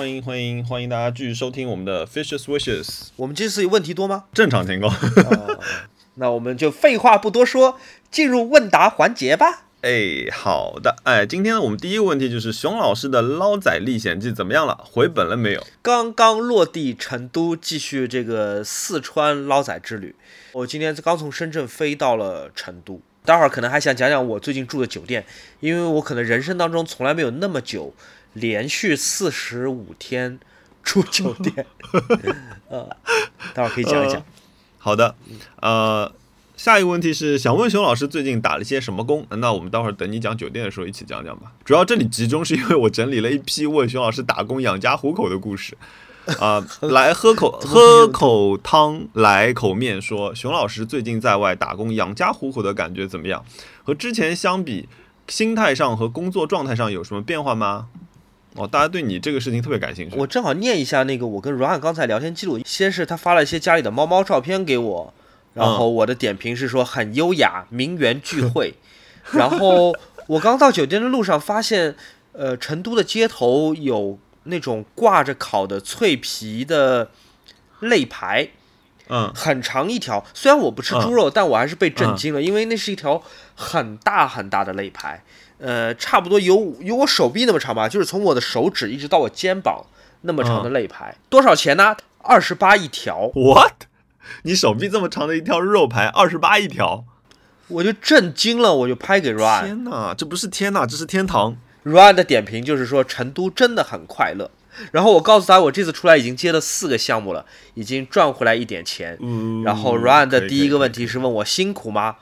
欢迎欢迎欢迎大家继续收听我们的 Fishes Wishes，我们这次问题多吗？正常情况。那我们就废话不多说，进入问答环节吧。哎，好的，哎，今天呢，我们第一个问题就是熊老师的《捞仔历险记》怎么样了？回本了没有？刚刚落地成都，继续这个四川捞仔之旅。我今天刚从深圳飞到了成都，待会儿可能还想讲讲我最近住的酒店，因为我可能人生当中从来没有那么久。连续四十五天住酒店，呃，待会儿可以讲一讲。好的，呃，下一个问题是想问熊老师最近打了些什么工？那我们待会儿等你讲酒店的时候一起讲讲吧。主要这里集中是因为我整理了一批问熊老师打工养家糊口的故事。啊，来喝口喝口汤，来口面，说熊老师最近在外打工养家糊口的感觉怎么样？和之前相比，心态上和工作状态上有什么变化吗？哦，大家对你这个事情特别感兴趣。我正好念一下那个我跟阮刚才聊天记录。先是他发了一些家里的猫猫照片给我，然后我的点评是说很优雅，名媛聚会。然后我刚到酒店的路上发现，呃，成都的街头有那种挂着烤的脆皮的肋排，嗯，很长一条。虽然我不吃猪肉，但我还是被震惊了，因为那是一条很大很大的肋排。呃，差不多有有我手臂那么长吧，就是从我的手指一直到我肩膀那么长的肋排，多少钱呢？二十八一条。What？你手臂这么长的一条肉排，二十八一条，我就震惊了，我就拍给 Ryan。天哪，这不是天哪，这是天堂。Ryan 的点评就是说成都真的很快乐。然后我告诉他，我这次出来已经接了四个项目了，已经赚回来一点钱。嗯然后 Ryan 的第一个问题是问我辛苦吗？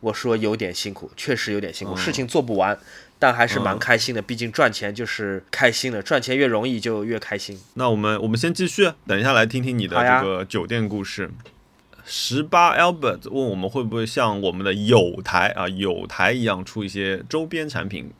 我说有点辛苦，确实有点辛苦，事情做不完，但还是蛮开心的。毕竟赚钱就是开心的，赚钱越容易就越开心。那我们我们先继续，等一下来听听你的这个酒店故事。十八 Albert 问我们会不会像我们的有台啊有台一样出一些周边产品？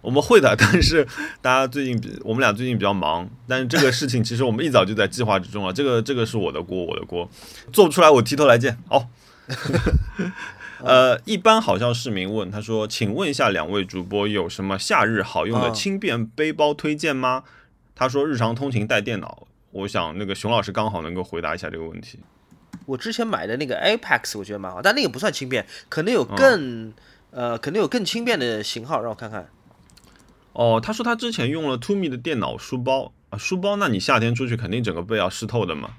我们会的，但是大家最近比我们俩最近比较忙，但是这个事情其实我们一早就在计划之中了。这个这个是我的锅，我的锅，做不出来我提头来见。好。呃，一般好像市民问他说：“请问一下两位主播有什么夏日好用的轻便背包推荐吗？”他说：“日常通勤带电脑。”我想那个熊老师刚好能够回答一下这个问题。我之前买的那个 Apex 我觉得蛮好，但那个不算轻便，可能有更呃，可能有更轻便的型号，让我看看。哦，他说他之前用了 Tumi 的电脑书包啊，书包，那你夏天出去肯定整个背要湿透的嘛。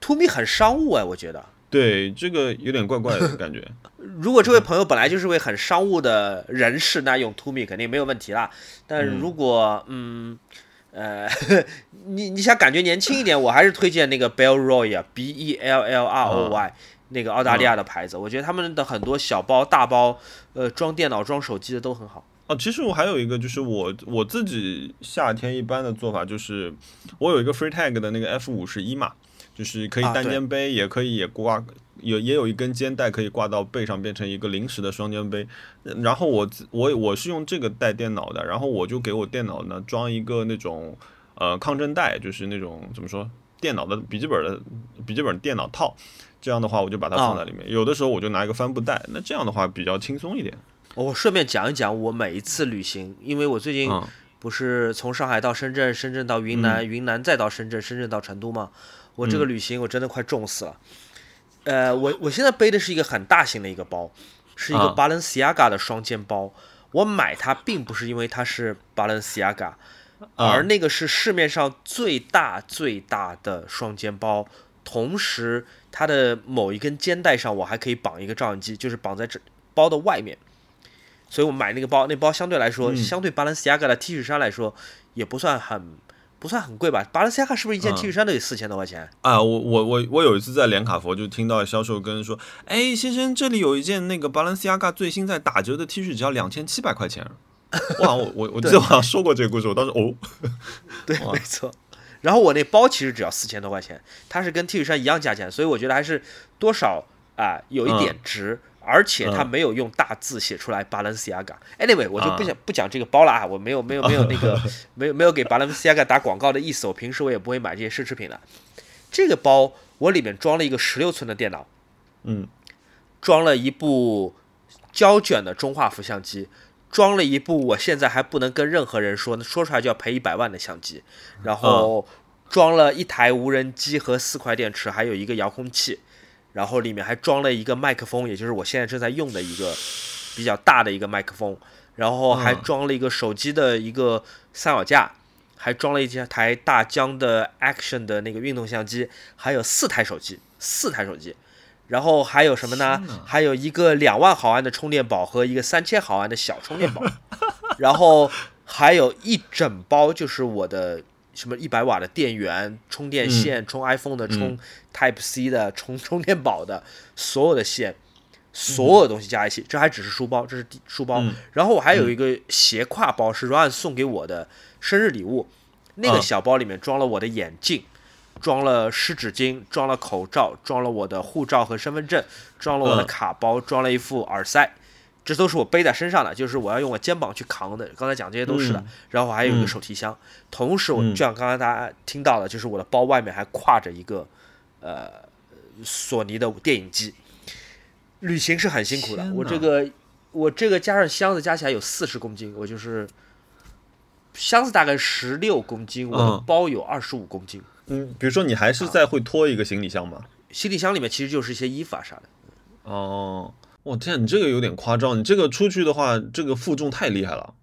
Tumi 很商务哎，我觉得。对，这个有点怪怪的感觉。如果这位朋友本来就是位很商务的人士，那用 To Me 肯定没有问题啦。但如果嗯呃，你你想感觉年轻一点，我还是推荐那个 Bellroy 啊，B E L L R O Y，那个澳大利亚的牌子。我觉得他们的很多小包、大包，呃，装电脑、装手机的都很好。哦，其实我还有一个，就是我我自己夏天一般的做法就是，我有一个 Free Tag 的那个 F 五十一嘛。就是可以单肩背，也可以也挂，有也有一根肩带可以挂到背上，变成一个临时的双肩背。然后我我我是用这个带电脑的，然后我就给我电脑呢装一个那种呃抗震带，就是那种怎么说，电脑的笔记本的笔记本电脑套。这样的话，我就把它放在里面。有的时候我就拿一个帆布袋，那这样的话比较轻松一点。我顺便讲一讲我每一次旅行，因为我最近不是从上海到深圳，深圳到云南，云南再到深圳，深圳到成都嘛。我这个旅行我真的快重死了，呃，我我现在背的是一个很大型的一个包，是一个 Balenciaga 的双肩包。我买它并不是因为它是 Balenciaga，而那个是市面上最大最大的双肩包，同时它的某一根肩带上我还可以绑一个照相机，就是绑在这包的外面。所以我买那个包，那包相对来说，相对 Balenciaga 的 T 恤衫来说，也不算很。不算很贵吧？巴伦西亚卡是不是一件 T 恤衫都得四千多块钱？啊，我我我我有一次在连卡佛就听到销售跟人说：“哎，先生，这里有一件那个巴伦西亚卡最新在打折的 T 恤，只要两千七百块钱。”哇，我我我记得好像说过这个故事，我当时哦，对，没错。然后我那包其实只要四千多块钱，它是跟 T 恤衫一样价钱，所以我觉得还是多少啊有一点值。而且他没有用大字写出来 Balenciaga。Anyway，我就不想不讲这个包了啊，我没有没有没有那个没有 没有给 Balenciaga 打广告的意思。我平时我也不会买这些奢侈品的。这个包我里面装了一个十六寸的电脑，嗯，装了一部胶卷的中画幅相机，装了一部我现在还不能跟任何人说，说出来就要赔一百万的相机，然后装了一台无人机和四块电池，还有一个遥控器，然后里面还装了一个麦克风，也就是我现在正在用的一个比较大的一个麦克风，然后还装了一个手机的一个三脚架，还装了一台大疆的 Action 的那个运动相机，还有四台手机，四台手机。然后还有什么呢？还有一个两万毫安的充电宝和一个三千毫安的小充电宝，然后还有一整包就是我的什么一百瓦的电源、充电线、充 iPhone 的、充 Type C 的、充充电宝的所有的线，所有东西加一起，这还只是书包，这是书包。然后我还有一个斜挎包，是 Ryan 送给我的生日礼物，那个小包里面装了我的眼镜。装了湿纸巾，装了口罩，装了我的护照和身份证，装了我的卡包，装了一副耳塞，这都是我背在身上的，就是我要用我肩膀去扛的。刚才讲这些都是的，然后还有一个手提箱，同时我就像刚才大家听到的，就是我的包外面还挎着一个呃索尼的电影机。旅行是很辛苦的，我这个我这个加上箱子加起来有四十公斤，我就是箱子大概十六公斤，我的包有二十五公斤。嗯，比如说你还是在会拖一个行李箱吗？行李箱里面其实就是一些衣服啊啥的。哦，我天，你这个有点夸张，你这个出去的话，这个负重太厉害了。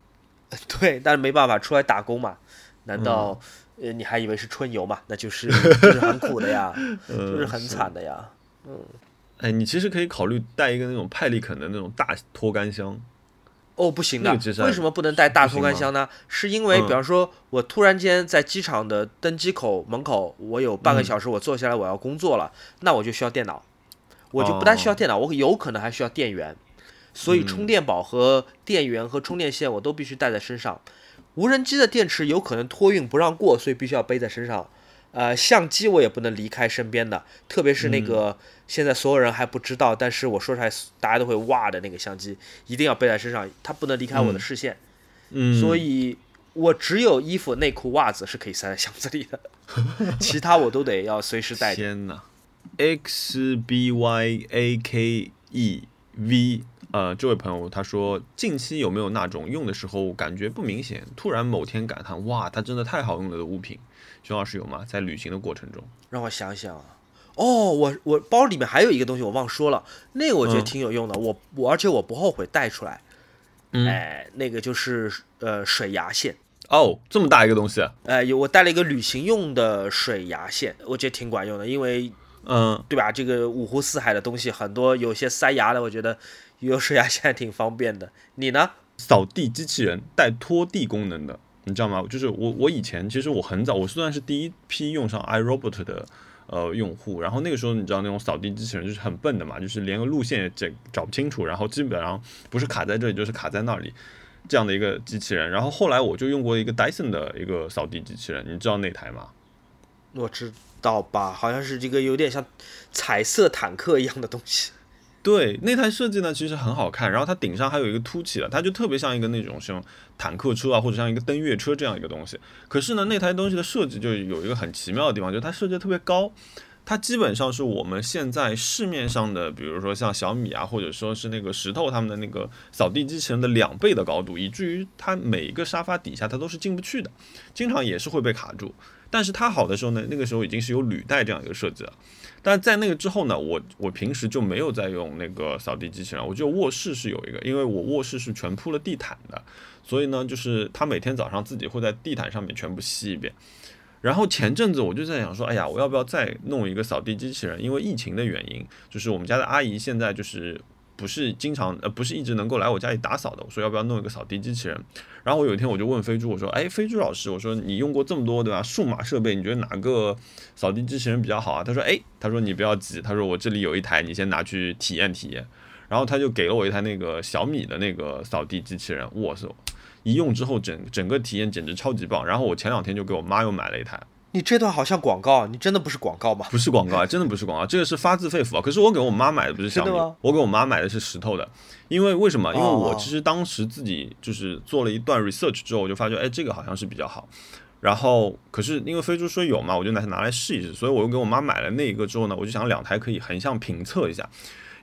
对，但是没办法，出来打工嘛，难道呃你还以为是春游嘛？那就是就是很苦的呀，就是很惨的呀。嗯，哎，你其实可以考虑带一个那种派力肯的那种大拖杆箱。哦，不行的，为什么不能带大拖杆箱呢？是因为，比方说，我突然间在机场的登机口门口，我有半个小时，我坐下来我要工作了，那我就需要电脑，我就不但需要电脑，我有可能还需要电源，所以充电宝和电源和充电线我都必须带在身上。无人机的电池有可能托运不让过，所以必须要背在身上。呃，相机我也不能离开身边的，特别是那个现在所有人还不知道，但是我说出来大家都会哇的那个相机，一定要背在身上，它不能离开我的视线。嗯，所以我只有衣服、内裤、袜子是可以塞在箱子里的，其他我都得要随时带。天哪！X B Y A K E V，呃，这位朋友他说，近期有没有那种用的时候感觉不明显，突然某天感叹哇，它真的太好用了的物品？熊老师有吗？在旅行的过程中，让我想想啊。哦，我我包里面还有一个东西，我忘说了，那个我觉得挺有用的。我我而且我不后悔带出来。哎，那个就是呃水牙线。哦，这么大一个东西。哎，有我带了一个旅行用的水牙线，我觉得挺管用的，因为嗯，对吧？这个五湖四海的东西很多，有些塞牙的，我觉得有水牙现在挺方便的。你呢？扫地机器人带拖地功能的。你知道吗？就是我，我以前其实我很早，我虽然是第一批用上 iRobot 的呃用户。然后那个时候，你知道那种扫地机器人就是很笨的嘛，就是连个路线也找找不清楚，然后基本上不是卡在这里就是卡在那里这样的一个机器人。然后后来我就用过一个 Dyson 的一个扫地机器人，你知道那台吗？我知道吧，好像是这个有点像彩色坦克一样的东西。对，那台设计呢其实很好看，然后它顶上还有一个凸起的，它就特别像一个那种像坦克车啊，或者像一个登月车这样一个东西。可是呢，那台东西的设计就有一个很奇妙的地方，就是它设计特别高，它基本上是我们现在市面上的，比如说像小米啊，或者说是那个石头他们的那个扫地机器人的两倍的高度，以至于它每一个沙发底下它都是进不去的，经常也是会被卡住。但是它好的时候呢，那个时候已经是有履带这样一个设计了。但在那个之后呢，我我平时就没有再用那个扫地机器人，我就卧室是有一个，因为我卧室是全铺了地毯的，所以呢，就是他每天早上自己会在地毯上面全部吸一遍。然后前阵子我就在想说，哎呀，我要不要再弄一个扫地机器人？因为疫情的原因，就是我们家的阿姨现在就是。不是经常呃，不是一直能够来我家里打扫的。我说要不要弄一个扫地机器人？然后我有一天我就问飞猪，我说：“哎，飞猪老师，我说你用过这么多对吧？数码设备，你觉得哪个扫地机器人比较好啊？”他说：“哎，他说你不要急，他说我这里有一台，你先拿去体验体验。”然后他就给了我一台那个小米的那个扫地机器人，哇塞，一用之后整整个体验简直超级棒。然后我前两天就给我妈又买了一台。你这段好像广告，你真的不是广告吗？不是广告啊，真的不是广告，这个是发自肺腑啊。可是我给我妈买的不是小米，我给我妈买的是石头的，因为为什么？因为我其实当时自己就是做了一段 research 之后，我就发觉，哎，这个好像是比较好。然后，可是因为飞猪说有嘛，我就拿拿来试一试。所以我又给我妈买了那一个之后呢，我就想两台可以横向评测一下。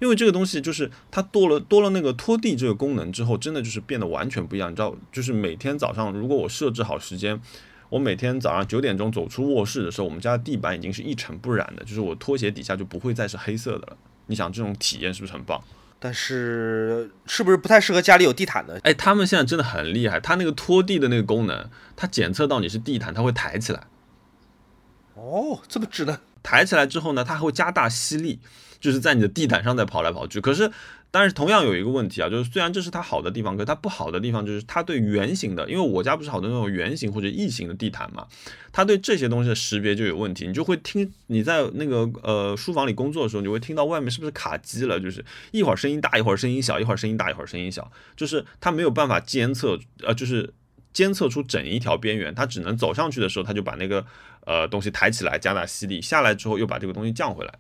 因为这个东西就是它多了多了那个拖地这个功能之后，真的就是变得完全不一样。你知道，就是每天早上如果我设置好时间，我每天早上九点钟走出卧室的时候，我们家的地板已经是一尘不染的，就是我拖鞋底下就不会再是黑色的了。你想这种体验是不是很棒？但是是不是不太适合家里有地毯的？哎，他们现在真的很厉害，它那个拖地的那个功能，它检测到你是地毯，它会抬起来。哦，这么智能！抬起来之后呢，它还会加大吸力，就是在你的地毯上在跑来跑去。可是，但是同样有一个问题啊，就是虽然这是它好的地方，可是它不好的地方就是它对圆形的，因为我家不是好多那种圆形或者异形的地毯嘛，它对这些东西的识别就有问题。你就会听你在那个呃书房里工作的时候，你会听到外面是不是卡机了？就是一会儿声音大，一会儿声音小，一会儿声音大，一会儿声音小，就是它没有办法监测，呃，就是监测出整一条边缘，它只能走上去的时候，它就把那个。呃，东西抬起来加大吸力，下来之后又把这个东西降回来。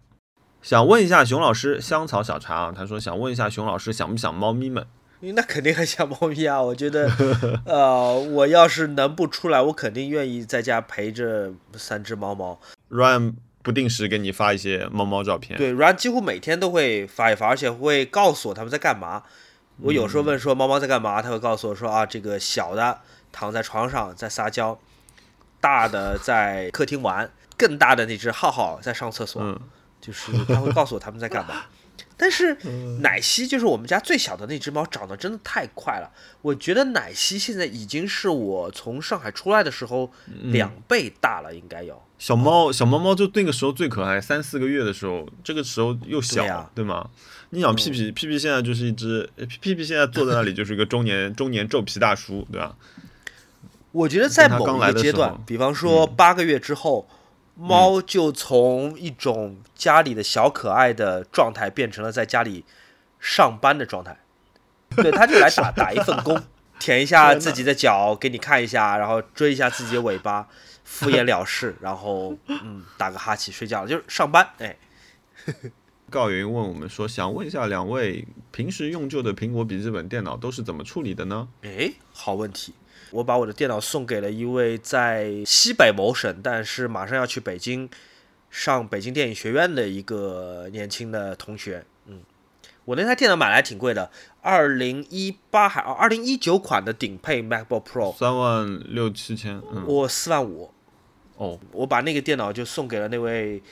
想问一下熊老师，香草小茶啊，他说想问一下熊老师，想不想猫咪们？那肯定很想猫咪啊！我觉得，呃，我要是能不出来，我肯定愿意在家陪着三只猫猫。Ryan 不定时给你发一些猫猫照片。对，Ryan 几乎每天都会发一发，而且会告诉我他们在干嘛。我有时候问说猫猫在干嘛，他会告诉我说啊，这个小的躺在床上在撒娇。大的在客厅玩，更大的那只浩浩在上厕所，就是他会告诉我他们在干嘛。但是奶昔就是我们家最小的那只猫，长得真的太快了。我觉得奶昔现在已经是我从上海出来的时候两倍大了，应该有。小猫小猫猫就那个时候最可爱，三四个月的时候，这个时候又小，对吗？你想屁屁屁屁现在就是一只屁屁现在坐在那里就是一个中年 中年皱皮大叔，对吧？我觉得在某一个阶段，比方说八个月之后，猫就从一种家里的小可爱的状态，变成了在家里上班的状态。对，它就来打打一份工，舔一下自己的脚，给你看一下，然后追一下自己的尾巴，敷衍了事，然后嗯，打个哈欠睡觉，就是上班。哎，告云问我们说，想问一下两位，平时用旧的苹果笔记本电脑都是怎么处理的呢？哎，好问题。我把我的电脑送给了一位在西北某省，但是马上要去北京上北京电影学院的一个年轻的同学。嗯，我那台电脑买来挺贵的，二零一八还二零一九款的顶配 MacBook Pro，三万六七千。我四万五。哦，我把那个电脑就送给了那位。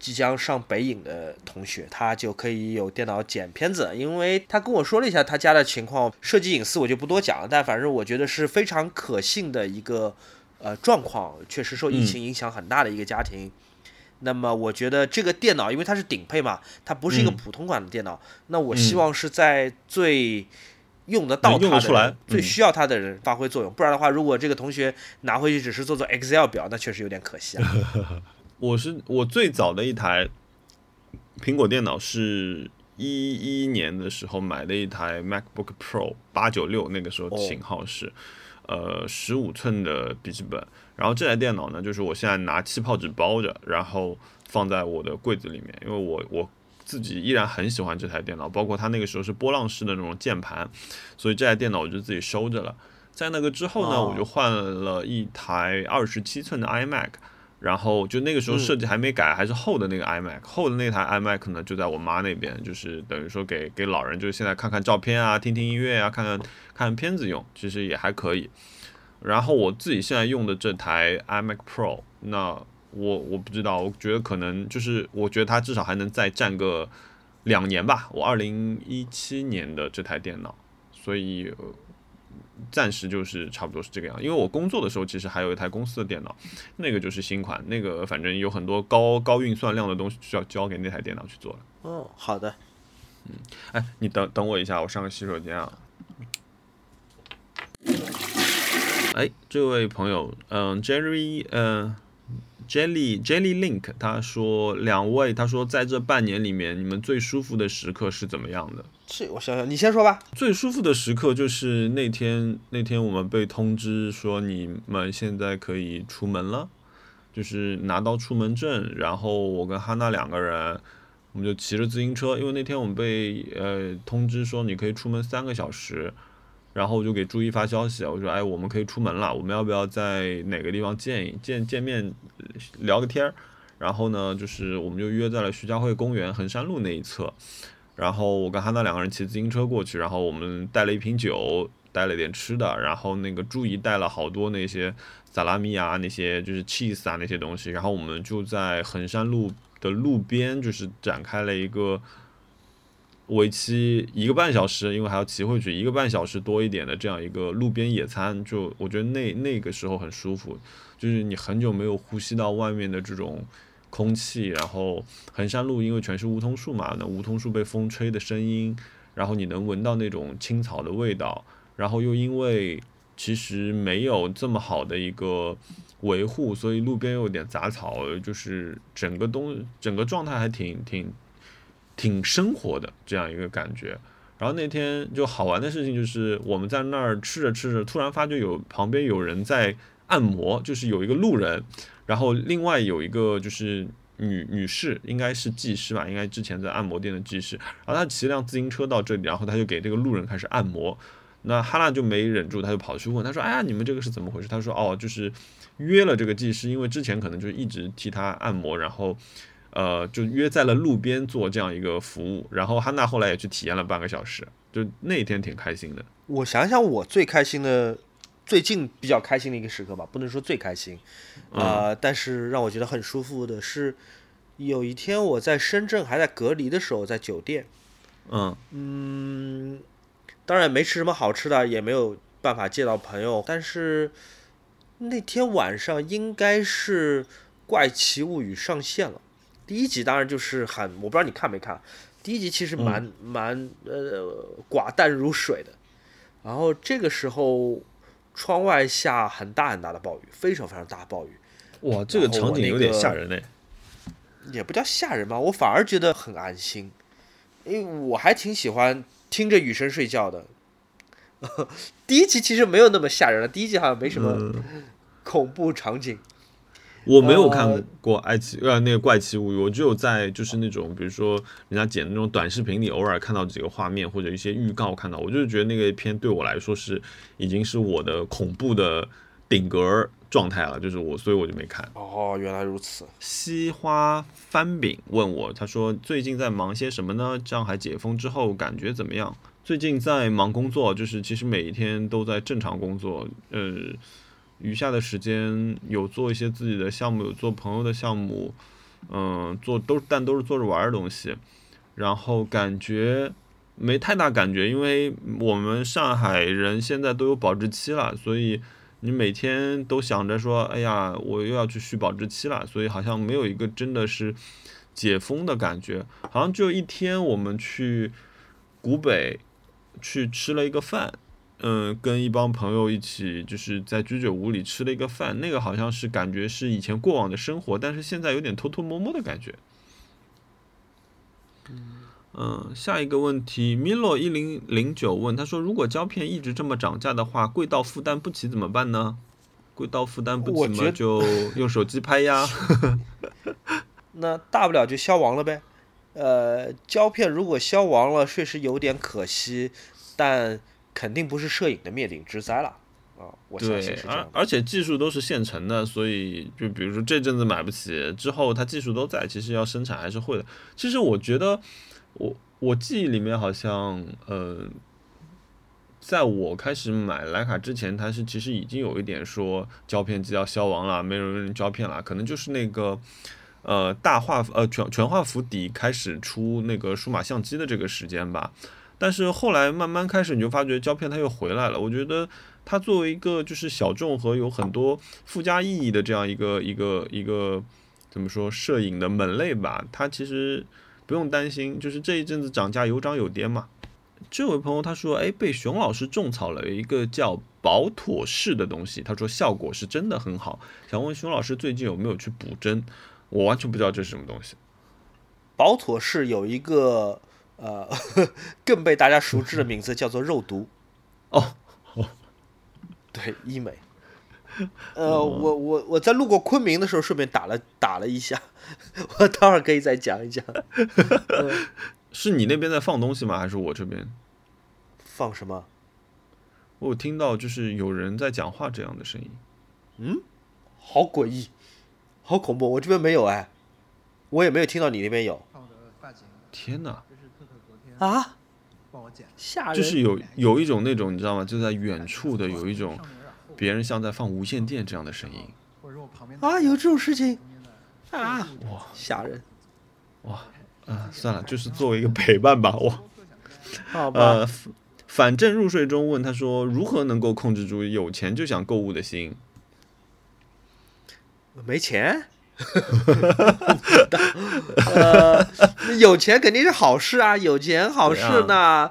即将上北影的同学，他就可以有电脑剪片子，因为他跟我说了一下他家的情况，涉及隐私我就不多讲了。但反正我觉得是非常可信的一个呃状况，确实受疫情影响很大的一个家庭。那么我觉得这个电脑，因为它是顶配嘛，它不是一个普通款的电脑。那我希望是在最用得到它的、最需要它的人发挥作用。不然的话，如果这个同学拿回去只是做做 Excel 表，那确实有点可惜啊。我是我最早的一台苹果电脑是一一年的时候买的一台 MacBook Pro 八九六，那个时候型号是呃十五寸的笔记本。然后这台电脑呢，就是我现在拿气泡纸包着，然后放在我的柜子里面，因为我我自己依然很喜欢这台电脑，包括它那个时候是波浪式的那种键盘，所以这台电脑我就自己收着了。在那个之后呢，我就换了一台二十七寸的 iMac。然后就那个时候设计还没改，还是厚的那个 iMac，厚的那台 iMac 呢就在我妈那边，就是等于说给给老人，就是现在看看照片啊，听听音乐啊，看看看片子用，其实也还可以。然后我自己现在用的这台 iMac Pro，那我我不知道，我觉得可能就是我觉得它至少还能再战个两年吧。我二零一七年的这台电脑，所以。暂时就是差不多是这个样，因为我工作的时候其实还有一台公司的电脑，那个就是新款，那个反正有很多高高运算量的东西需要交给那台电脑去做了。哦，好的。嗯，哎，你等等我一下，我上个洗手间啊。哎，这位朋友，嗯，Jerry，嗯。Jelly Jelly Link，他说两位，他说在这半年里面，你们最舒服的时刻是怎么样的？是我想想，你先说吧。最舒服的时刻就是那天，那天我们被通知说你们现在可以出门了，就是拿到出门证，然后我跟哈娜两个人，我们就骑着自行车，因为那天我们被呃通知说你可以出门三个小时。然后我就给朱一发消息，我说：“哎，我们可以出门了，我们要不要在哪个地方见见见面，聊个天儿？”然后呢，就是我们就约在了徐家汇公园衡山路那一侧。然后我跟哈娜两个人骑自行车过去，然后我们带了一瓶酒，带了点吃的，然后那个朱怡带了好多那些萨拉米啊，那些就是 cheese 啊那些东西，然后我们就在衡山路的路边，就是展开了一个为期一个半小时，因为还要骑回去，一个半小时多一点的这样一个路边野餐，就我觉得那那个时候很舒服，就是你很久没有呼吸到外面的这种。空气，然后衡山路因为全是梧桐树嘛，那梧桐树被风吹的声音，然后你能闻到那种青草的味道，然后又因为其实没有这么好的一个维护，所以路边有点杂草，就是整个东整个状态还挺挺挺生活的这样一个感觉。然后那天就好玩的事情就是我们在那儿吃着吃着，突然发觉有旁边有人在按摩，就是有一个路人。然后另外有一个就是女女士，应该是技师吧，应该之前在按摩店的技师。然后她骑辆自行车到这里，然后她就给这个路人开始按摩。那哈娜就没忍住，他就跑去问，他说：“哎呀，你们这个是怎么回事？”他说：“哦，就是约了这个技师，因为之前可能就一直替他按摩，然后呃就约在了路边做这样一个服务。然后哈娜后来也去体验了半个小时，就那天挺开心的。我想想，我最开心的。最近比较开心的一个时刻吧，不能说最开心，啊，但是让我觉得很舒服的是，有一天我在深圳还在隔离的时候，在酒店，嗯。嗯，当然没吃什么好吃的，也没有办法见到朋友，但是那天晚上应该是《怪奇物语》上线了，第一集当然就是很，我不知道你看没看，第一集其实蛮蛮呃寡淡如水的，然后这个时候。窗外下很大很大的暴雨，非常非常大暴雨。哇，这个场景有点吓人嘞。也不叫吓人吧，我反而觉得很安心，因为我还挺喜欢听着雨声睡觉的。第一集其实没有那么吓人了，第一集好像没什么恐怖场景。我没有看过《爱奇呃那个怪奇物语》，我只有在就是那种比如说人家剪的那种短视频里，偶尔看到几个画面或者一些预告看到，我就是觉得那个片对我来说是已经是我的恐怖的顶格状态了，就是我所以我就没看。哦，原来如此。西花翻饼问我，他说最近在忙些什么呢？上海解封之后感觉怎么样？最近在忙工作，就是其实每一天都在正常工作，呃。余下的时间有做一些自己的项目，有做朋友的项目，嗯，做都但都是做着玩的东西，然后感觉没太大感觉，因为我们上海人现在都有保质期了，所以你每天都想着说，哎呀，我又要去续保质期了，所以好像没有一个真的是解封的感觉，好像就一天我们去古北去吃了一个饭。嗯，跟一帮朋友一起，就是在居酒屋里吃了一个饭，那个好像是感觉是以前过往的生活，但是现在有点偷偷摸摸的感觉。嗯，下一个问题，Milo 一零零九问他说：“如果胶片一直这么涨价的话，贵到负担不起怎么办呢？贵到负担不起嘛，就 用手机拍呀。那大不了就消亡了呗。呃，胶片如果消亡了，确实有点可惜，但。肯定不是摄影的灭顶之灾了啊！我相信是这样。而而且技术都是现成的，所以就比如说这阵子买不起，之后它技术都在，其实要生产还是会的。其实我觉得，我我记忆里面好像，呃，在我开始买徕卡之前，它是其实已经有一点说胶片机要消亡了，没有人胶片了，可能就是那个呃大画呃全全画幅底开始出那个数码相机的这个时间吧。但是后来慢慢开始，你就发觉胶片它又回来了。我觉得它作为一个就是小众和有很多附加意义的这样一个一个一个怎么说摄影的门类吧，它其实不用担心，就是这一阵子涨价有涨有跌嘛。这位朋友他说，哎，被熊老师种草了一个叫保妥适的东西，他说效果是真的很好，想问熊老师最近有没有去补针？我完全不知道这是什么东西。保妥适有一个。呃，更被大家熟知的名字叫做肉毒，哦，哦对，医美。呃，我我我在路过昆明的时候，顺便打了打了一下，我待会儿可以再讲一讲。是你那边在放东西吗？还是我这边放什么？我有听到就是有人在讲话这样的声音。嗯，好诡异，好恐怖！我这边没有哎，我也没有听到你那边有。天哪！啊，吓人！就是有有一种那种你知道吗？就在远处的有一种别人像在放无线电这样的声音。啊，有这种事情啊！哇，吓人！哇，啊，算了，就是作为一个陪伴吧。我，好吧。反正入睡中问他说：“如何能够控制住有钱就想购物的心？”没钱。呃，有钱肯定是好事啊，有钱好事呢。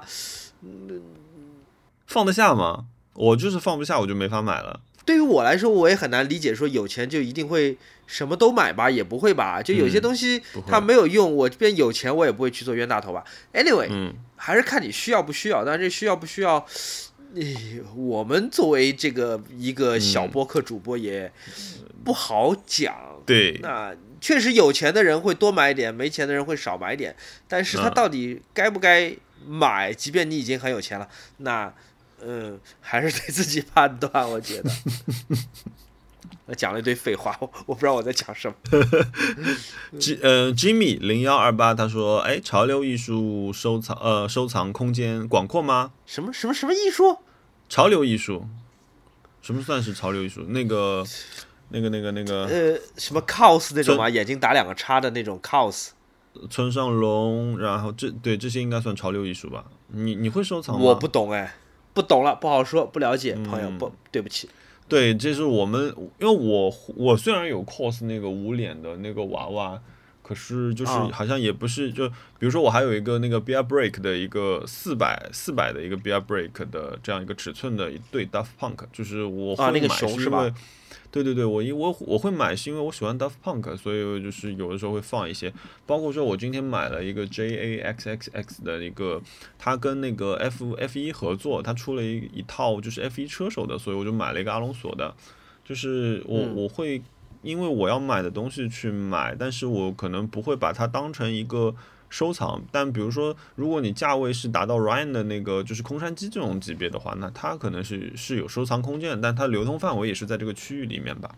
放得下吗？我就是放不下，我就没法买了。对于我来说，我也很难理解，说有钱就一定会什么都买吧？也不会吧？就有些东西它没有用，我这边有钱，我也不会去做冤大头吧？Anyway，嗯，还是看你需要不需要。但是这需要不需要？我们作为这个一个小播客主播也不好讲。对，那确实有钱的人会多买一点，没钱的人会少买一点。但是他到底该不该买？即便你已经很有钱了，那。嗯，还是得自己判断。我觉得，我 讲了一堆废话，我我不知道我在讲什么。J 呃，Jimmy 零幺二八他说：“哎，潮流艺术收藏呃收藏空间广阔吗？什么什么什么艺术？潮流艺术？什么算是潮流艺术？那个那个那个那个呃什么 cos 那种吗？眼睛打两个叉的那种 cos？村上龙，然后这对这些应该算潮流艺术吧？你你会收藏吗？我不懂哎。”不懂了，不好说，不了解，朋友，不对不起。对，这是我们，因为我我虽然有 cos 那个无脸的那个娃娃，可是就是好像也不是，就比如说我还有一个那个 Bear Break 的一个四百四百的一个 Bear Break 的这样一个尺寸的一对 Daft Punk，就是我会买是因为。对对对，我因我我会买是因为我喜欢 Daft Punk，所以就是有的时候会放一些，包括说我今天买了一个 J A X X X 的一个，他跟那个 F F 一合作，他出了一一套就是 F 一车手的，所以我就买了一个阿隆索的，就是我我会因为我要买的东西去买，但是我可能不会把它当成一个。收藏，但比如说，如果你价位是达到 Ryan 的那个就是空山鸡这种级别的话，那它可能是是有收藏空间，但它流通范围也是在这个区域里面吧。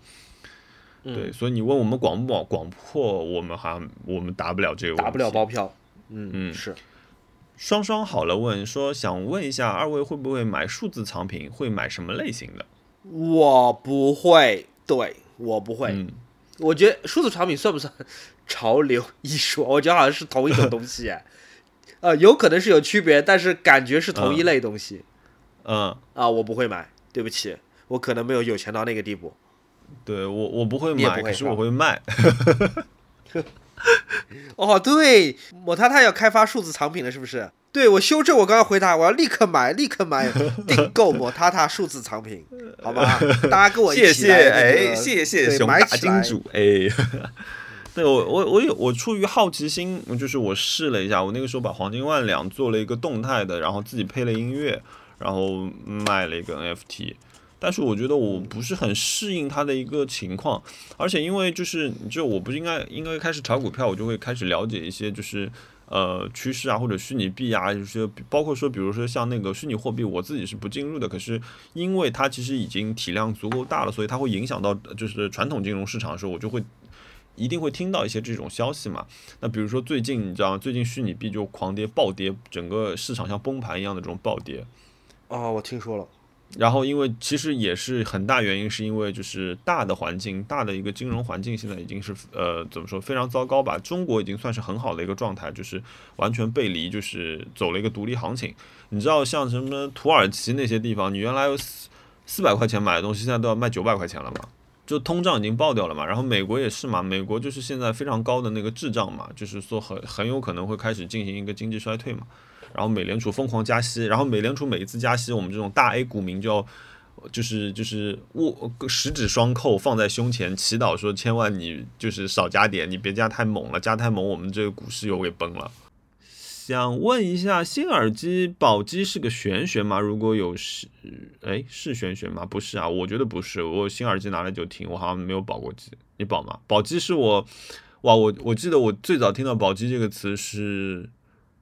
对，所以你问我们广不广广阔，我们好像我们答不了这个，打不了包票。嗯嗯，是。双双好了，问说想问一下二位会不会买数字藏品？会买什么类型的？我不会，对我不会。我觉得数字藏品算不算？潮流艺术，我觉得好像是同一种东西，呃，有可能是有区别，但是感觉是同一类东西。嗯，啊，我不会买，对不起，我可能没有有钱到那个地步。对我，我不会买，可是我会卖。哦，对，某太太要开发数字藏品了，是不是？对我修正，我刚刚回答，我要立刻买，立刻买，订购某太太数字藏品，好吧？大家跟我一起谢谢，哎，谢谢熊大金主，哎。对我我我有我出于好奇心，就是我试了一下，我那个时候把黄金万两做了一个动态的，然后自己配了音乐，然后卖了一个 NFT，但是我觉得我不是很适应它的一个情况，而且因为就是就我不应该应该开始炒股票，我就会开始了解一些就是呃趋势啊或者虚拟币啊，就是包括说比如说像那个虚拟货币，我自己是不进入的，可是因为它其实已经体量足够大了，所以它会影响到就是传统金融市场的时候，我就会。一定会听到一些这种消息嘛？那比如说最近你知道吗？最近虚拟币就狂跌暴跌，整个市场像崩盘一样的这种暴跌。啊，我听说了。然后因为其实也是很大原因，是因为就是大的环境，大的一个金融环境现在已经是呃怎么说非常糟糕吧？中国已经算是很好的一个状态，就是完全背离，就是走了一个独立行情。你知道像什么土耳其那些地方，你原来四四百块钱买的东西，现在都要卖九百块钱了吗？就通胀已经爆掉了嘛，然后美国也是嘛，美国就是现在非常高的那个滞胀嘛，就是说很很有可能会开始进行一个经济衰退嘛，然后美联储疯狂加息，然后美联储每一次加息，我们这种大 A 股民就要就是就是握十指双扣放在胸前祈祷说千万你就是少加点，你别加太猛了，加太猛我们这个股市又给崩了。想问一下，新耳机保机是个玄学吗？如果有是，哎，是玄学吗？不是啊，我觉得不是。我新耳机拿来就听，我好像没有保过机。你保吗？保机是我，哇，我我记得我最早听到保机这个词是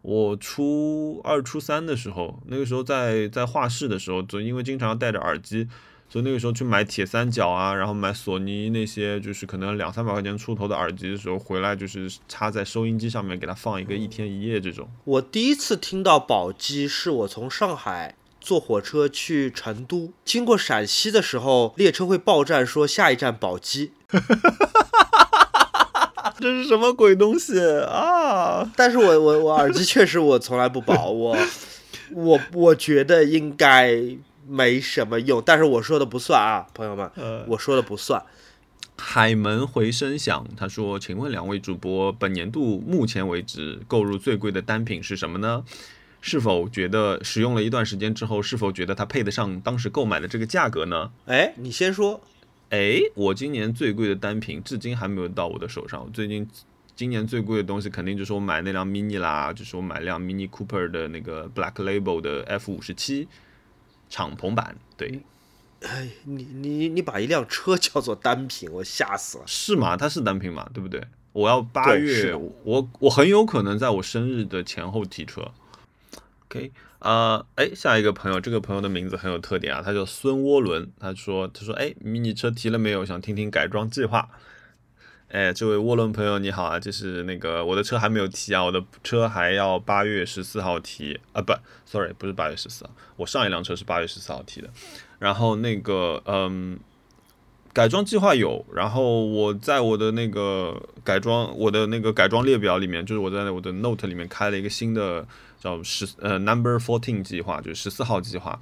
我初二、初三的时候，那个时候在在画室的时候，就因为经常戴着耳机，所以那个时候去买铁三角啊，然后买索尼那些就是可能两三百块钱出头的耳机的时候，回来就是插在收音机上面给它放一个一天一夜这种。我第一次听到宝鸡是我从上海坐火车去成都，经过陕西的时候，列车会报站说下一站宝鸡。这是什么鬼东西啊？但是我我我耳机确实我从来不保，我我我觉得应该。没什么用，但是我说的不算啊，朋友们，我说的不算。海门回声响，他说：“请问两位主播，本年度目前为止购入最贵的单品是什么呢？是否觉得使用了一段时间之后，是否觉得它配得上当时购买的这个价格呢？”哎，你先说。哎，我今年最贵的单品至今还没有到我的手上。最近今年最贵的东西肯定就是我买那辆 Mini 啦，就是我买辆 Mini Cooper 的那个 Black Label 的 F 五十七。敞篷版，对，哎，你你你把一辆车叫做单品，我吓死了。是吗？它是单品嘛，对不对？我要八月，我我很有可能在我生日的前后提车。OK，啊，哎，下一个朋友，这个朋友的名字很有特点啊，他叫孙涡轮。他说，他说，哎，迷你车提了没有？想听听改装计划。哎，这位涡轮朋友你好啊，就是那个我的车还没有提啊，我的车还要八月十四号提啊，不，sorry，不是八月十四，我上一辆车是八月十四号提的。然后那个，嗯，改装计划有，然后我在我的那个改装，我的那个改装列表里面，就是我在我的 note 里面开了一个新的叫十呃 number fourteen 计划，就是十四号计划。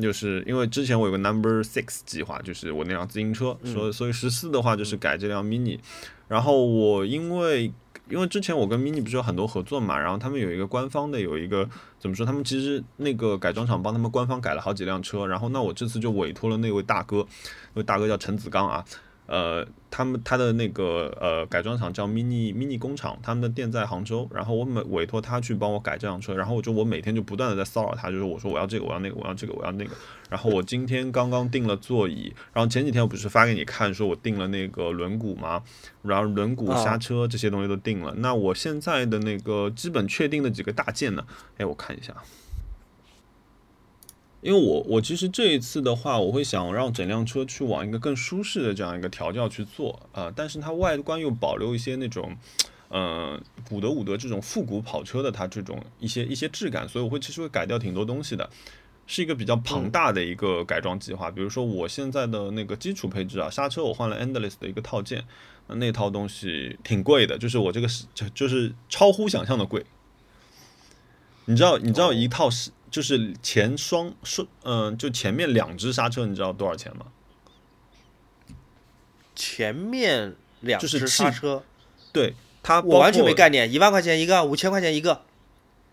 就是因为之前我有个 Number Six 计划，就是我那辆自行车，所所以十四的话就是改这辆 Mini。然后我因为因为之前我跟 Mini 不是有很多合作嘛，然后他们有一个官方的有一个怎么说，他们其实那个改装厂帮他们官方改了好几辆车，然后那我这次就委托了那位大哥，那位大哥叫陈子刚啊。呃，他们他的那个呃改装厂叫 mini mini 工厂，他们的店在杭州，然后我每委托他去帮我改这辆车，然后我就我每天就不断的在骚扰他，就是我说我要这个我要那个我要这个我要那个，然后我今天刚刚订了座椅，然后前几天我不是发给你看说我订了那个轮毂吗？然后轮毂刹车这些东西都定了，那我现在的那个基本确定的几个大件呢？哎，我看一下。因为我我其实这一次的话，我会想让整辆车去往一个更舒适的这样一个调教去做啊，但是它外观又保留一些那种，呃，古德伍德这种复古跑车的它这种一些一些质感，所以我会其实会改掉挺多东西的，是一个比较庞大的一个改装计划。比如说我现在的那个基础配置啊，刹车我换了 Endless 的一个套件，那套东西挺贵的，就是我这个是就是超乎想象的贵。你知道你知道一套是。就是前双双，嗯，就前面两只刹车，你知道多少钱吗？前面两只刹车，对它，我完全没概念，一万块钱一个，五千块钱一个。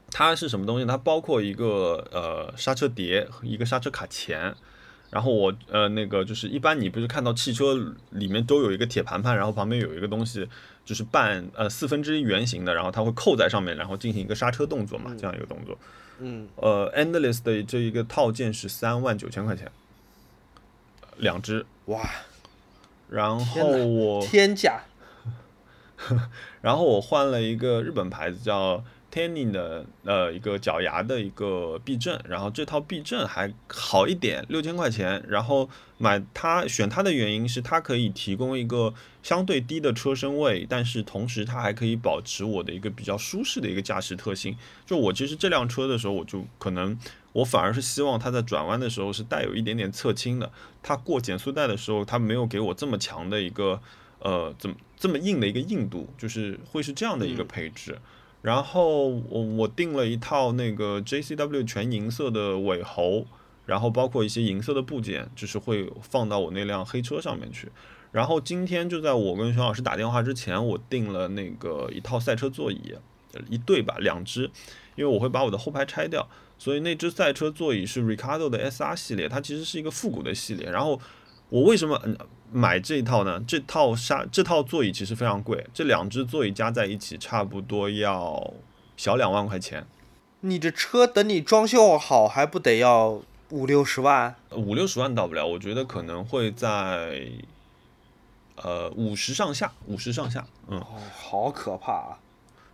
它是什么东西？它包括一个呃刹车碟和一个刹车卡钳。然后我呃那个就是一般你不是看到汽车里面都有一个铁盘盘，然后旁边有一个东西就是半呃四分之一圆形的，然后它会扣在上面，然后进行一个刹车动作嘛，这样一个动作。嗯，呃，Endless 的这一个套件是三万九千块钱，两只哇，然后我天价，然后我换了一个日本牌子叫。Tanning 的呃一个脚牙的一个避震，然后这套避震还好一点，六千块钱。然后买它选它的原因是它可以提供一个相对低的车身位，但是同时它还可以保持我的一个比较舒适的一个驾驶特性。就我其实这辆车的时候，我就可能我反而是希望它在转弯的时候是带有一点点侧倾的，它过减速带的时候它没有给我这么强的一个呃怎么这么硬的一个硬度，就是会是这样的一个配置。然后我我订了一套那个 JCW 全银色的尾喉，然后包括一些银色的部件，就是会放到我那辆黑车上面去。然后今天就在我跟熊老师打电话之前，我订了那个一套赛车座椅，一对吧，两只，因为我会把我的后排拆掉，所以那只赛车座椅是 Ricardo 的 SR 系列，它其实是一个复古的系列。然后我为什么嗯？买这一套呢？这套沙这套座椅其实非常贵，这两只座椅加在一起差不多要小两万块钱。你这车等你装修好还不得要五六十万？五六十万到不了，我觉得可能会在呃五十上下，五十上下。嗯，好可怕啊！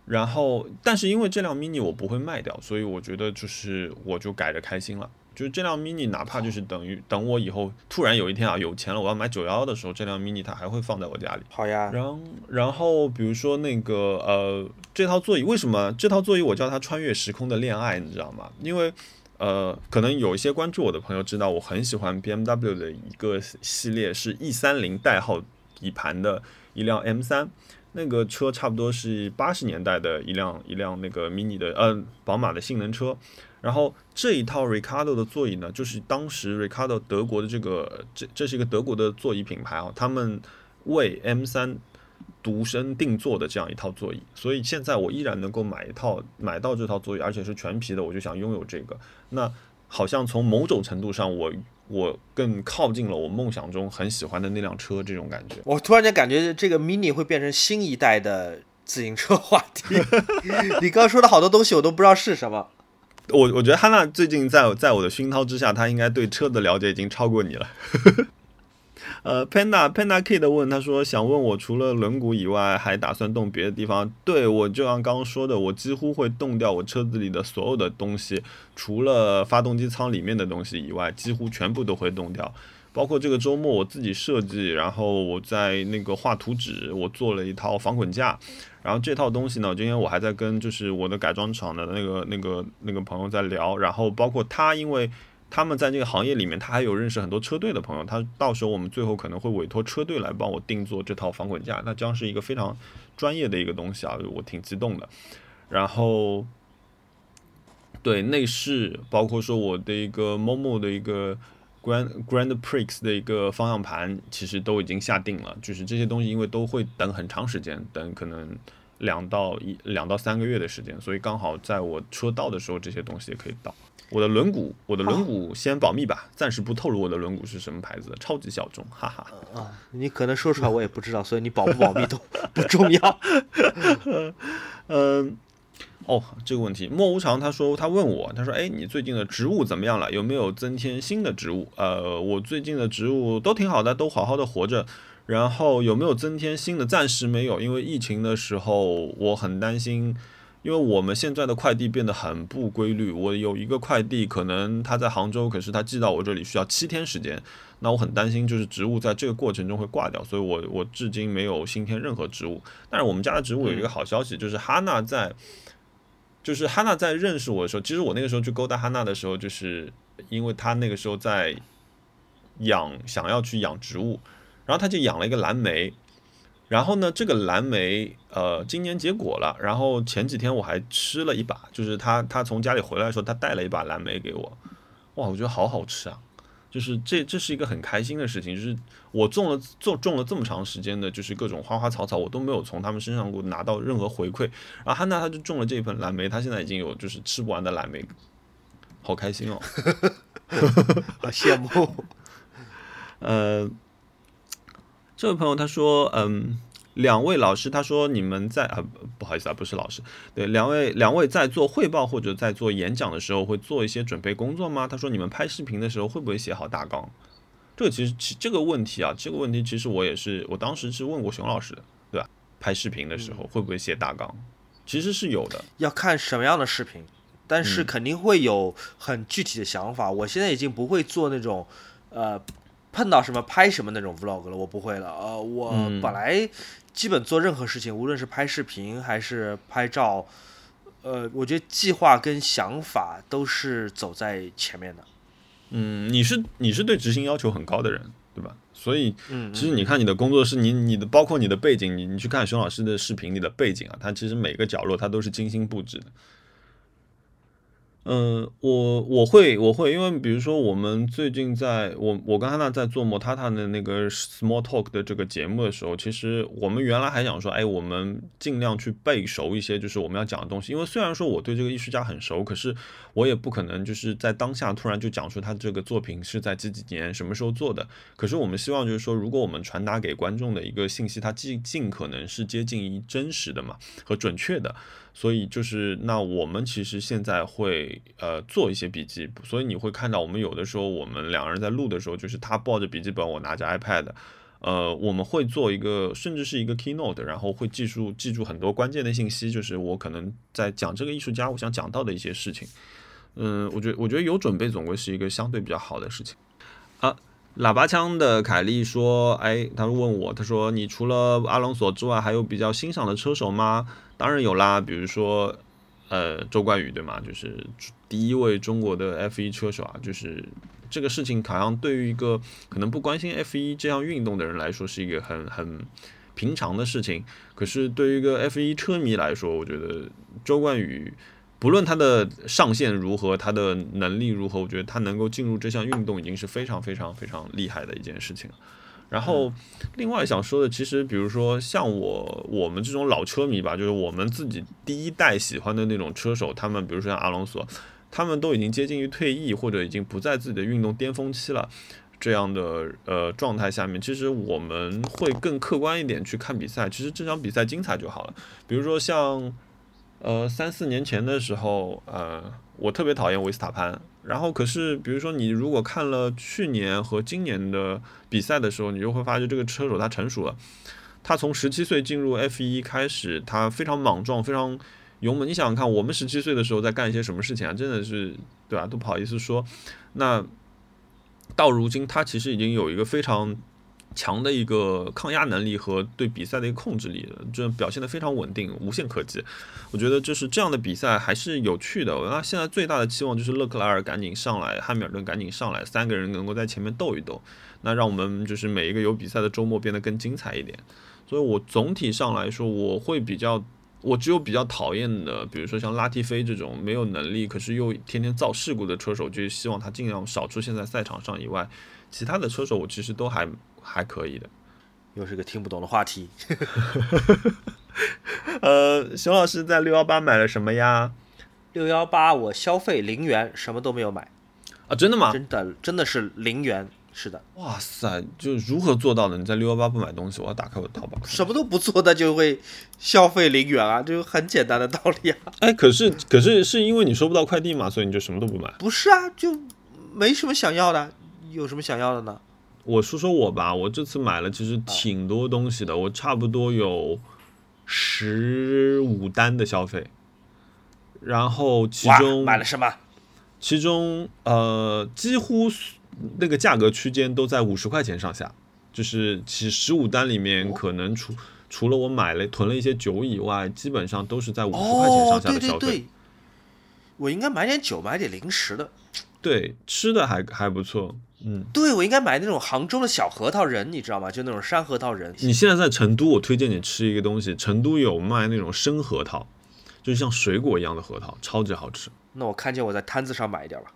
然后，但是因为这辆 mini 我不会卖掉，所以我觉得就是我就改着开心了。就是这辆 mini 哪怕就是等于等我以后突然有一天啊有钱了，我要买九幺幺的时候，这辆 mini 它还会放在我家里。好呀。然然后比如说那个呃这套座椅，为什么这套座椅我叫它穿越时空的恋爱，你知道吗？因为呃可能有一些关注我的朋友知道，我很喜欢 BMW 的一个系列是 E 三零代号底盘的一辆 M 三。那个车差不多是八十年代的一辆一辆那个 mini 的呃宝马的性能车，然后这一套 Ricardo 的座椅呢，就是当时 Ricardo 德国的这个这这是一个德国的座椅品牌啊，他们为 M 三独身定做的这样一套座椅，所以现在我依然能够买一套买到这套座椅，而且是全皮的，我就想拥有这个。那好像从某种程度上我。我更靠近了我梦想中很喜欢的那辆车，这种感觉。我突然间感觉这个 Mini 会变成新一代的自行车话题。你刚刚说的好多东西，我都不知道是什么。我我觉得哈娜最近在在我的熏陶之下，她应该对车的了解已经超过你了。呃，Panda Panda Kid 问他说：“想问我除了轮毂以外，还打算动别的地方？”对我就像刚刚说的，我几乎会动掉我车子里的所有的东西，除了发动机舱里面的东西以外，几乎全部都会动掉。包括这个周末我自己设计，然后我在那个画图纸，我做了一套防滚架。然后这套东西呢，今天我还在跟就是我的改装厂的那个那个那个朋友在聊，然后包括他因为。他们在这个行业里面，他还有认识很多车队的朋友。他到时候我们最后可能会委托车队来帮我定做这套防滚架，那将是一个非常专业的一个东西啊，我挺激动的。然后，对内饰，包括说我的一个 Momo 的一个 Grand Grand Prix 的一个方向盘，其实都已经下定了。就是这些东西，因为都会等很长时间，等可能两到一两到三个月的时间，所以刚好在我车到的时候，这些东西也可以到。我的轮毂，我的轮毂先保密吧，暂时不透露我的轮毂是什么牌子的，超级小众，哈哈。啊，你可能说出来我也不知道，所以你保不保密都 不重要。嗯，哦，这个问题，莫无常他说他问我，他说哎，你最近的植物怎么样了？有没有增添新的植物？呃，我最近的植物都挺好的，都好好的活着。然后有没有增添新的？暂时没有，因为疫情的时候我很担心。因为我们现在的快递变得很不规律，我有一个快递，可能他在杭州，可是他寄到我这里需要七天时间，那我很担心就是植物在这个过程中会挂掉，所以我我至今没有新添任何植物。但是我们家的植物有一个好消息，就是哈娜在，就是哈娜在认识我的时候，其实我那个时候去勾搭哈娜的时候，就是因为她那个时候在养，想要去养植物，然后她就养了一个蓝莓。然后呢，这个蓝莓，呃，今年结果了。然后前几天我还吃了一把，就是她她从家里回来的时候，她带了一把蓝莓给我，哇，我觉得好好吃啊！就是这这是一个很开心的事情，就是我种了种种了这么长时间的，就是各种花花草草，我都没有从他们身上给我拿到任何回馈。然后汉娜她就种了这一盆蓝莓，她现在已经有就是吃不完的蓝莓，好开心哦，好羡慕，呃。这位朋友他说：“嗯，两位老师，他说你们在啊，不好意思啊，不是老师，对，两位两位在做汇报或者在做演讲的时候会做一些准备工作吗？他说你们拍视频的时候会不会写好大纲？这个其实其这个问题啊，这个问题其实我也是，我当时是问过熊老师的，对吧？拍视频的时候会不会写大纲？其实是有的，要看什么样的视频，但是肯定会有很具体的想法。我现在已经不会做那种，呃。”碰到什么拍什么那种 vlog 了，我不会了。呃，我本来基本做任何事情，无论是拍视频还是拍照，呃，我觉得计划跟想法都是走在前面的。嗯，你是你是对执行要求很高的人，对吧？所以，其实你看你的工作室，你你的包括你的背景，你你去看熊老师的视频里的背景啊，他其实每个角落他都是精心布置的。嗯，我我会我会，因为比如说我们最近在我我跟安娜在做莫塔塔的那个 Small Talk 的这个节目的时候，其实我们原来还想说，哎，我们尽量去背熟一些，就是我们要讲的东西。因为虽然说我对这个艺术家很熟，可是我也不可能就是在当下突然就讲出他这个作品是在几几年什么时候做的。可是我们希望就是说，如果我们传达给观众的一个信息，它尽尽可能是接近于真实的嘛和准确的。所以就是，那我们其实现在会呃做一些笔记，所以你会看到我们有的时候我们两个人在录的时候，就是他抱着笔记本，我拿着 iPad，呃，我们会做一个甚至是一个 keynote，然后会记住记住很多关键的信息，就是我可能在讲这个艺术家我想讲到的一些事情。嗯，我觉得我觉得有准备总归是一个相对比较好的事情啊。喇叭枪的凯利说：“哎，他问我，他说你除了阿隆索之外，还有比较欣赏的车手吗？当然有啦，比如说呃周冠宇对吗？就是第一位中国的 F 一车手啊，就是这个事情好像对于一个可能不关心 F 一这项运动的人来说是一个很很平常的事情，可是对于一个 F 一车迷来说，我觉得周冠宇。”不论他的上限如何，他的能力如何，我觉得他能够进入这项运动已经是非常非常非常厉害的一件事情。然后，另外想说的，其实比如说像我我们这种老车迷吧，就是我们自己第一代喜欢的那种车手，他们比如说像阿隆索，他们都已经接近于退役或者已经不在自己的运动巅峰期了，这样的呃状态下面，其实我们会更客观一点去看比赛，其实这场比赛精彩就好了。比如说像。呃，三四年前的时候，呃，我特别讨厌维斯塔潘。然后，可是，比如说，你如果看了去年和今年的比赛的时候，你就会发觉这个车手他成熟了。他从十七岁进入 F 一开始，他非常莽撞，非常勇猛。你想想看，我们十七岁的时候在干一些什么事情啊？真的是，对吧？都不好意思说。那到如今，他其实已经有一个非常。强的一个抗压能力和对比赛的一个控制力，这表现的非常稳定，无懈可击。我觉得就是这样的比赛还是有趣的。那现在最大的期望就是勒克莱尔赶紧上来，汉密尔顿赶紧上来，三个人能够在前面斗一斗，那让我们就是每一个有比赛的周末变得更精彩一点。所以我总体上来说，我会比较，我只有比较讨厌的，比如说像拉蒂菲这种没有能力，可是又天天造事故的车手，就希望他尽量少出现在赛场上以外，其他的车手我其实都还。还可以的，又是个听不懂的话题。呃，熊老师在六幺八买了什么呀？六幺八我消费零元，什么都没有买。啊，真的吗？真的，真的是零元，是的。哇塞，就如何做到的？你在六幺八不买东西，我要打开我的淘宝。什么都不做那就会消费零元啊，就很简单的道理啊。哎，可是可是是因为你收不到快递嘛，所以你就什么都不买？不是啊，就没什么想要的，有什么想要的呢？我说说我吧，我这次买了其实挺多东西的，我差不多有十五单的消费，然后其中买了什么？其中呃几乎那个价格区间都在五十块钱上下，就是其十五单里面可能除除了我买了囤了一些酒以外，基本上都是在五十块钱上下的消费。我应该买点酒，买点零食的。对，吃的还还不错。嗯，对，我应该买那种杭州的小核桃仁，你知道吗？就那种山核桃仁。你现在在成都，我推荐你吃一个东西，成都有卖那种生核桃，就是像水果一样的核桃，超级好吃。那我看见我在摊子上买一点吧。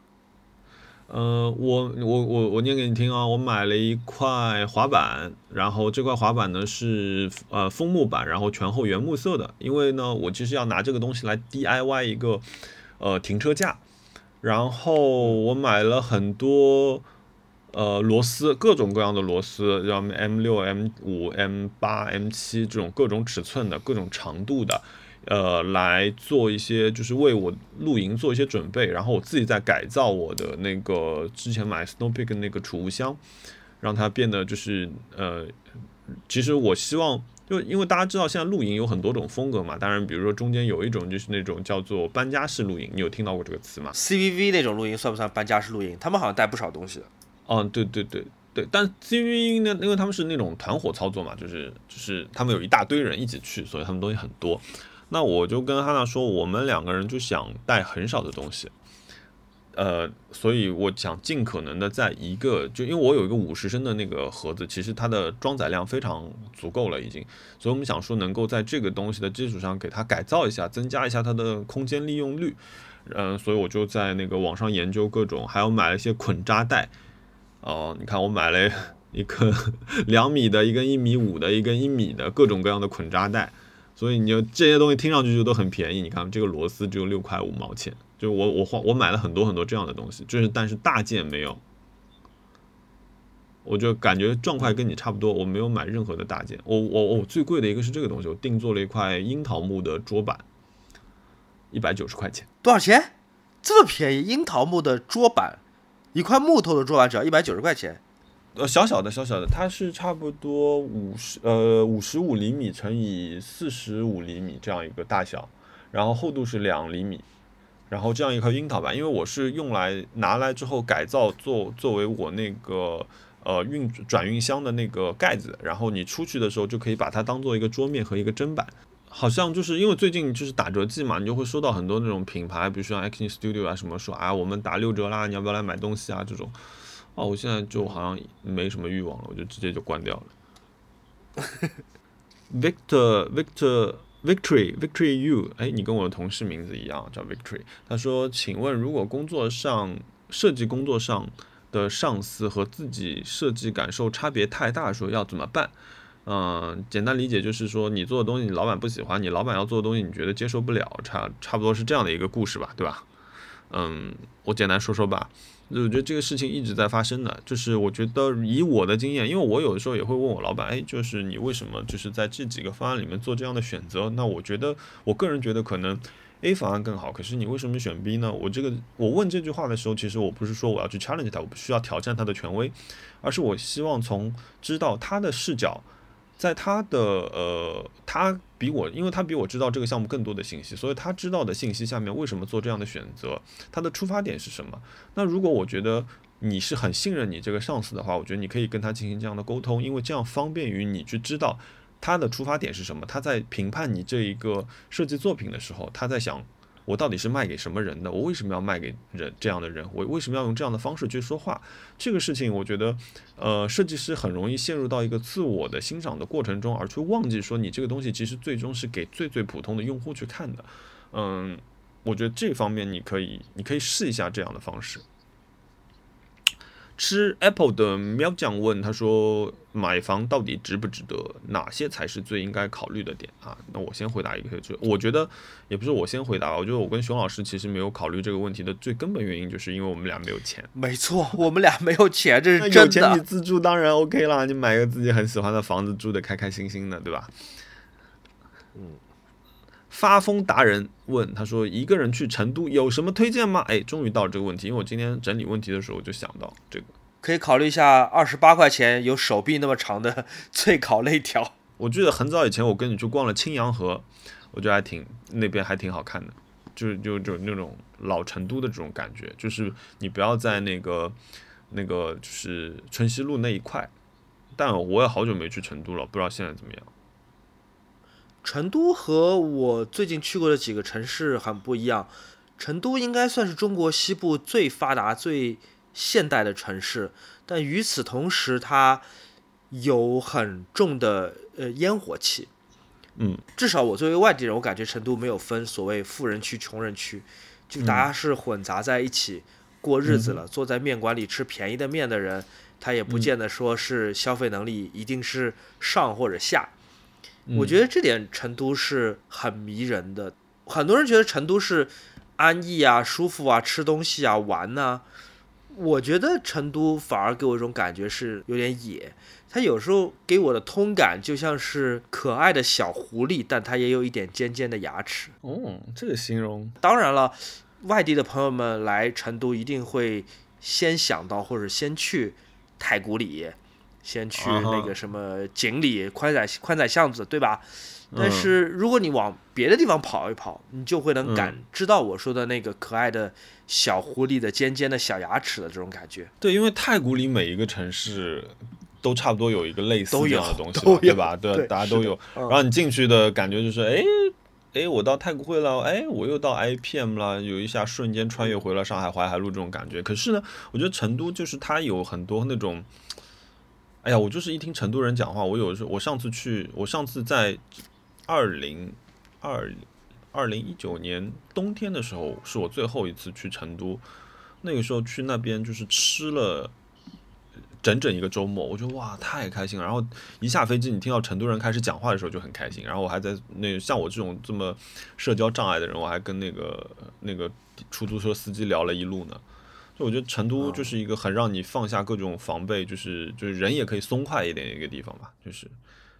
呃，我我我我念给你听啊，我买了一块滑板，然后这块滑板呢是呃枫木板，然后全后原木色的，因为呢我其实要拿这个东西来 DIY 一个呃停车架，然后我买了很多。呃，螺丝各种各样的螺丝，像 M 六、M 五、M 八、M 七这种各种尺寸的、各种长度的，呃，来做一些就是为我露营做一些准备。然后我自己在改造我的那个之前买 Snow Peak 那个储物箱，让它变得就是呃，其实我希望就因为大家知道现在露营有很多种风格嘛，当然比如说中间有一种就是那种叫做搬家式露营，你有听到过这个词吗？CVV 那种露营算不算搬家式露营？他们好像带不少东西的。嗯，对对对对，但 C V 呢，因为他们是那种团伙操作嘛，就是就是他们有一大堆人一起去，所以他们东西很多。那我就跟哈娜说，我们两个人就想带很少的东西，呃，所以我想尽可能的在一个，就因为我有一个五十升的那个盒子，其实它的装载量非常足够了已经，所以我们想说能够在这个东西的基础上给它改造一下，增加一下它的空间利用率。嗯，所以我就在那个网上研究各种，还有买了一些捆扎带。哦，你看我买了一个 两米的，一根一米五的，一根一米的，各种各样的捆扎带，所以你就这些东西听上去就都很便宜。你看这个螺丝只有六块五毛钱，就我我花我买了很多很多这样的东西，就是但是大件没有，我就感觉状态跟你差不多，我没有买任何的大件。我我我最贵的一个是这个东西，我定做了一块樱桃木的桌板，一百九十块钱。多少钱？这么便宜？樱桃木的桌板？一块木头的桌板只要一百九十块钱，呃，小小的，小小的，它是差不多五十，呃，五十五厘米乘以四十五厘米这样一个大小，然后厚度是两厘米，然后这样一块樱桃板，因为我是用来拿来之后改造做作为我那个呃运转运箱的那个盖子，然后你出去的时候就可以把它当做一个桌面和一个砧板。好像就是因为最近就是打折季嘛，你就会收到很多那种品牌，比如说像 ACNE Studio 啊什么说啊我们打六折啦，你要不要来买东西啊这种。哦，我现在就好像没什么欲望了，我就直接就关掉了。Victor Victor Victory Victory You，哎，你跟我的同事名字一样，叫 Victory。他说，请问如果工作上设计工作上的上司和自己设计感受差别太大，说要怎么办？嗯，简单理解就是说，你做的东西你老板不喜欢，你老板要做的东西你觉得接受不了，差差不多是这样的一个故事吧，对吧？嗯，我简单说说吧。我觉得这个事情一直在发生的，就是我觉得以我的经验，因为我有的时候也会问我老板，哎，就是你为什么就是在这几个方案里面做这样的选择？那我觉得，我个人觉得可能 A 方案更好，可是你为什么选 B 呢？我这个我问这句话的时候，其实我不是说我要去 challenge 他，我不需要挑战他的权威，而是我希望从知道他的视角。在他的呃，他比我，因为他比我知道这个项目更多的信息，所以他知道的信息下面为什么做这样的选择，他的出发点是什么？那如果我觉得你是很信任你这个上司的话，我觉得你可以跟他进行这样的沟通，因为这样方便于你去知道他的出发点是什么，他在评判你这一个设计作品的时候，他在想。我到底是卖给什么人的？我为什么要卖给人这样的人？我为什么要用这样的方式去说话？这个事情，我觉得，呃，设计师很容易陷入到一个自我的欣赏的过程中，而去忘记说你这个东西其实最终是给最最普通的用户去看的。嗯，我觉得这方面你可以，你可以试一下这样的方式。吃 Apple 的喵酱问他说：“买房到底值不值得？哪些才是最应该考虑的点啊？”那我先回答一个，就我觉得也不是我先回答，我觉得我跟熊老师其实没有考虑这个问题的最根本原因，就是因为我们俩没有钱。没错，我们俩没有钱，这是 真的。有钱你自住当然 OK 啦，你买个自己很喜欢的房子，住的开开心心的，对吧？嗯。发疯达人问他说：“一个人去成都有什么推荐吗？”哎，终于到了这个问题，因为我今天整理问题的时候就想到这个，可以考虑一下二十八块钱有手臂那么长的脆烤肋条。我记得很早以前我跟你去逛了青羊河，我觉得还挺那边还挺好看的，就是就就那种老成都的这种感觉，就是你不要在那个那个就是春熙路那一块，但我也好久没去成都了，不知道现在怎么样。成都和我最近去过的几个城市很不一样。成都应该算是中国西部最发达、最现代的城市，但与此同时，它有很重的呃烟火气。嗯，至少我作为外地人，我感觉成都没有分所谓富人区、穷人区，就大家是混杂在一起过日子了。坐在面馆里吃便宜的面的人，他也不见得说是消费能力一定是上或者下。我觉得这点成都是很迷人的。很多人觉得成都是安逸啊、舒服啊、吃东西啊、玩呐。我觉得成都反而给我一种感觉是有点野。它有时候给我的通感就像是可爱的小狐狸，但它也有一点尖尖的牙齿。哦，这个形容。当然了，外地的朋友们来成都一定会先想到或者先去太古里。先去那个什么锦里宽窄宽窄巷子，对吧？但是如果你往别的地方跑一跑，你就会能感知到我说的那个可爱的小狐狸的尖尖的小牙齿的这种感觉。对，因为太古里每一个城市都差不多有一个类似这样的东西，对吧？对，大家都有。然后你进去的感觉就是，哎哎，我到太古汇了，哎，我又到 IPM 了，有一下瞬间穿越回了上海淮海路这种感觉。可是呢，我觉得成都就是它有很多那种。哎呀，我就是一听成都人讲话，我有时候我上次去，我上次在二零二二零一九年冬天的时候，是我最后一次去成都。那个时候去那边就是吃了整整一个周末，我觉得哇太开心了。然后一下飞机，你听到成都人开始讲话的时候就很开心。然后我还在那像我这种这么社交障碍的人，我还跟那个那个出租车司机聊了一路呢。就我觉得成都就是一个很让你放下各种防备，就是就是人也可以松快一点的一个地方吧。就是，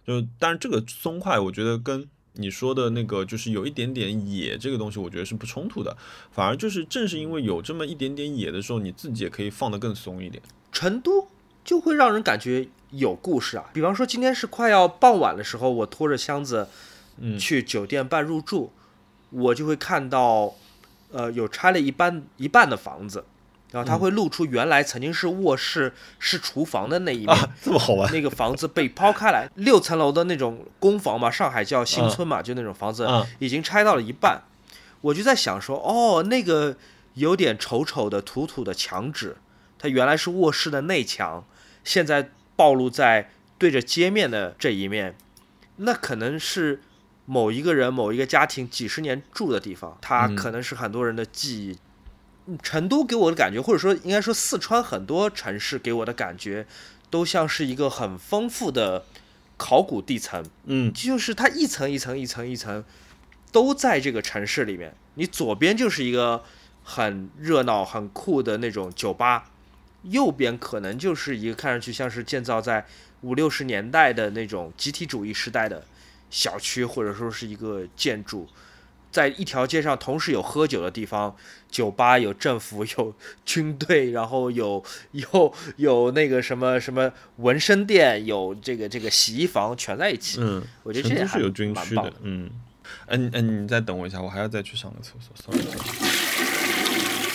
就但是这个松快，我觉得跟你说的那个就是有一点点野这个东西，我觉得是不冲突的。反而就是正是因为有这么一点点野的时候，你自己也可以放得更松一点。成都就会让人感觉有故事啊。比方说今天是快要傍晚的时候，我拖着箱子，嗯去酒店办入住，我就会看到。呃，有拆了一半一半的房子，然后它会露出原来曾经是卧室是厨房的那一面，这么好玩。那个房子被抛开来，六层楼的那种公房嘛，上海叫新村嘛，就那种房子已经拆到了一半。我就在想说，哦，那个有点丑丑的、土土的墙纸，它原来是卧室的内墙，现在暴露在对着街面的这一面，那可能是。某一个人、某一个家庭几十年住的地方，它可能是很多人的记忆。成都给我的感觉，或者说应该说四川很多城市给我的感觉，都像是一个很丰富的考古地层。嗯，就是它一层一层、一层一层都在这个城市里面。你左边就是一个很热闹、很酷的那种酒吧，右边可能就是一个看上去像是建造在五六十年代的那种集体主义时代的。小区或者说是一个建筑，在一条街上同时有喝酒的地方，酒吧有政府 有军队，然后有有有那个什么什么纹身店，有这个这个洗衣房，全在一起。嗯，我觉得这是有军区的。嗯，嗯嗯，你再等我一下，我还要再去上个厕所。sorry。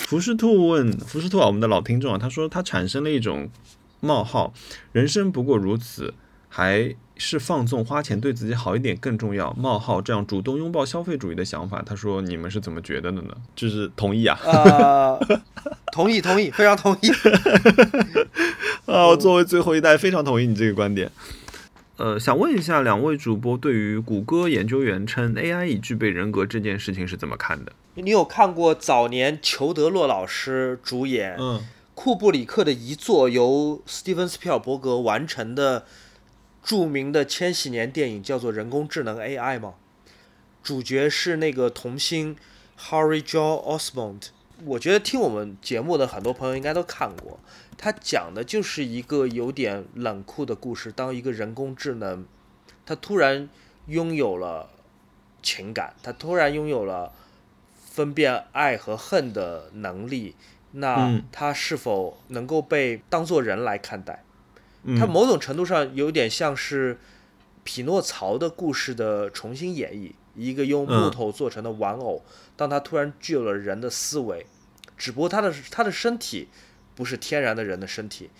福士兔问福士兔啊，我们的老听众啊，他说他产生了一种冒号，人生不过如此，还。是放纵花钱对自己好一点更重要。冒号这样主动拥抱消费主义的想法，他说你们是怎么觉得的呢？就是同意啊？啊，同意同意，非常同意。啊，我作为最后一代非常同意你这个观点。呃，想问一下两位主播，对于谷歌研究员称 AI 已具备人格这件事情是怎么看的？你有看过早年裘德洛老师主演，嗯，库布里克的遗作由斯蒂芬斯皮尔伯格完成的？著名的千禧年电影叫做《人工智能 AI》吗？主角是那个童星 Harry Joel Osmond。我觉得听我们节目的很多朋友应该都看过。他讲的就是一个有点冷酷的故事。当一个人工智能，他突然拥有了情感，他突然拥有了分辨爱和恨的能力，那他是否能够被当做人来看待？它某种程度上有点像是匹诺曹的故事的重新演绎，一个用木头做成的玩偶，当他突然具有了人的思维，只不过他的他的身体不是天然的人的身体，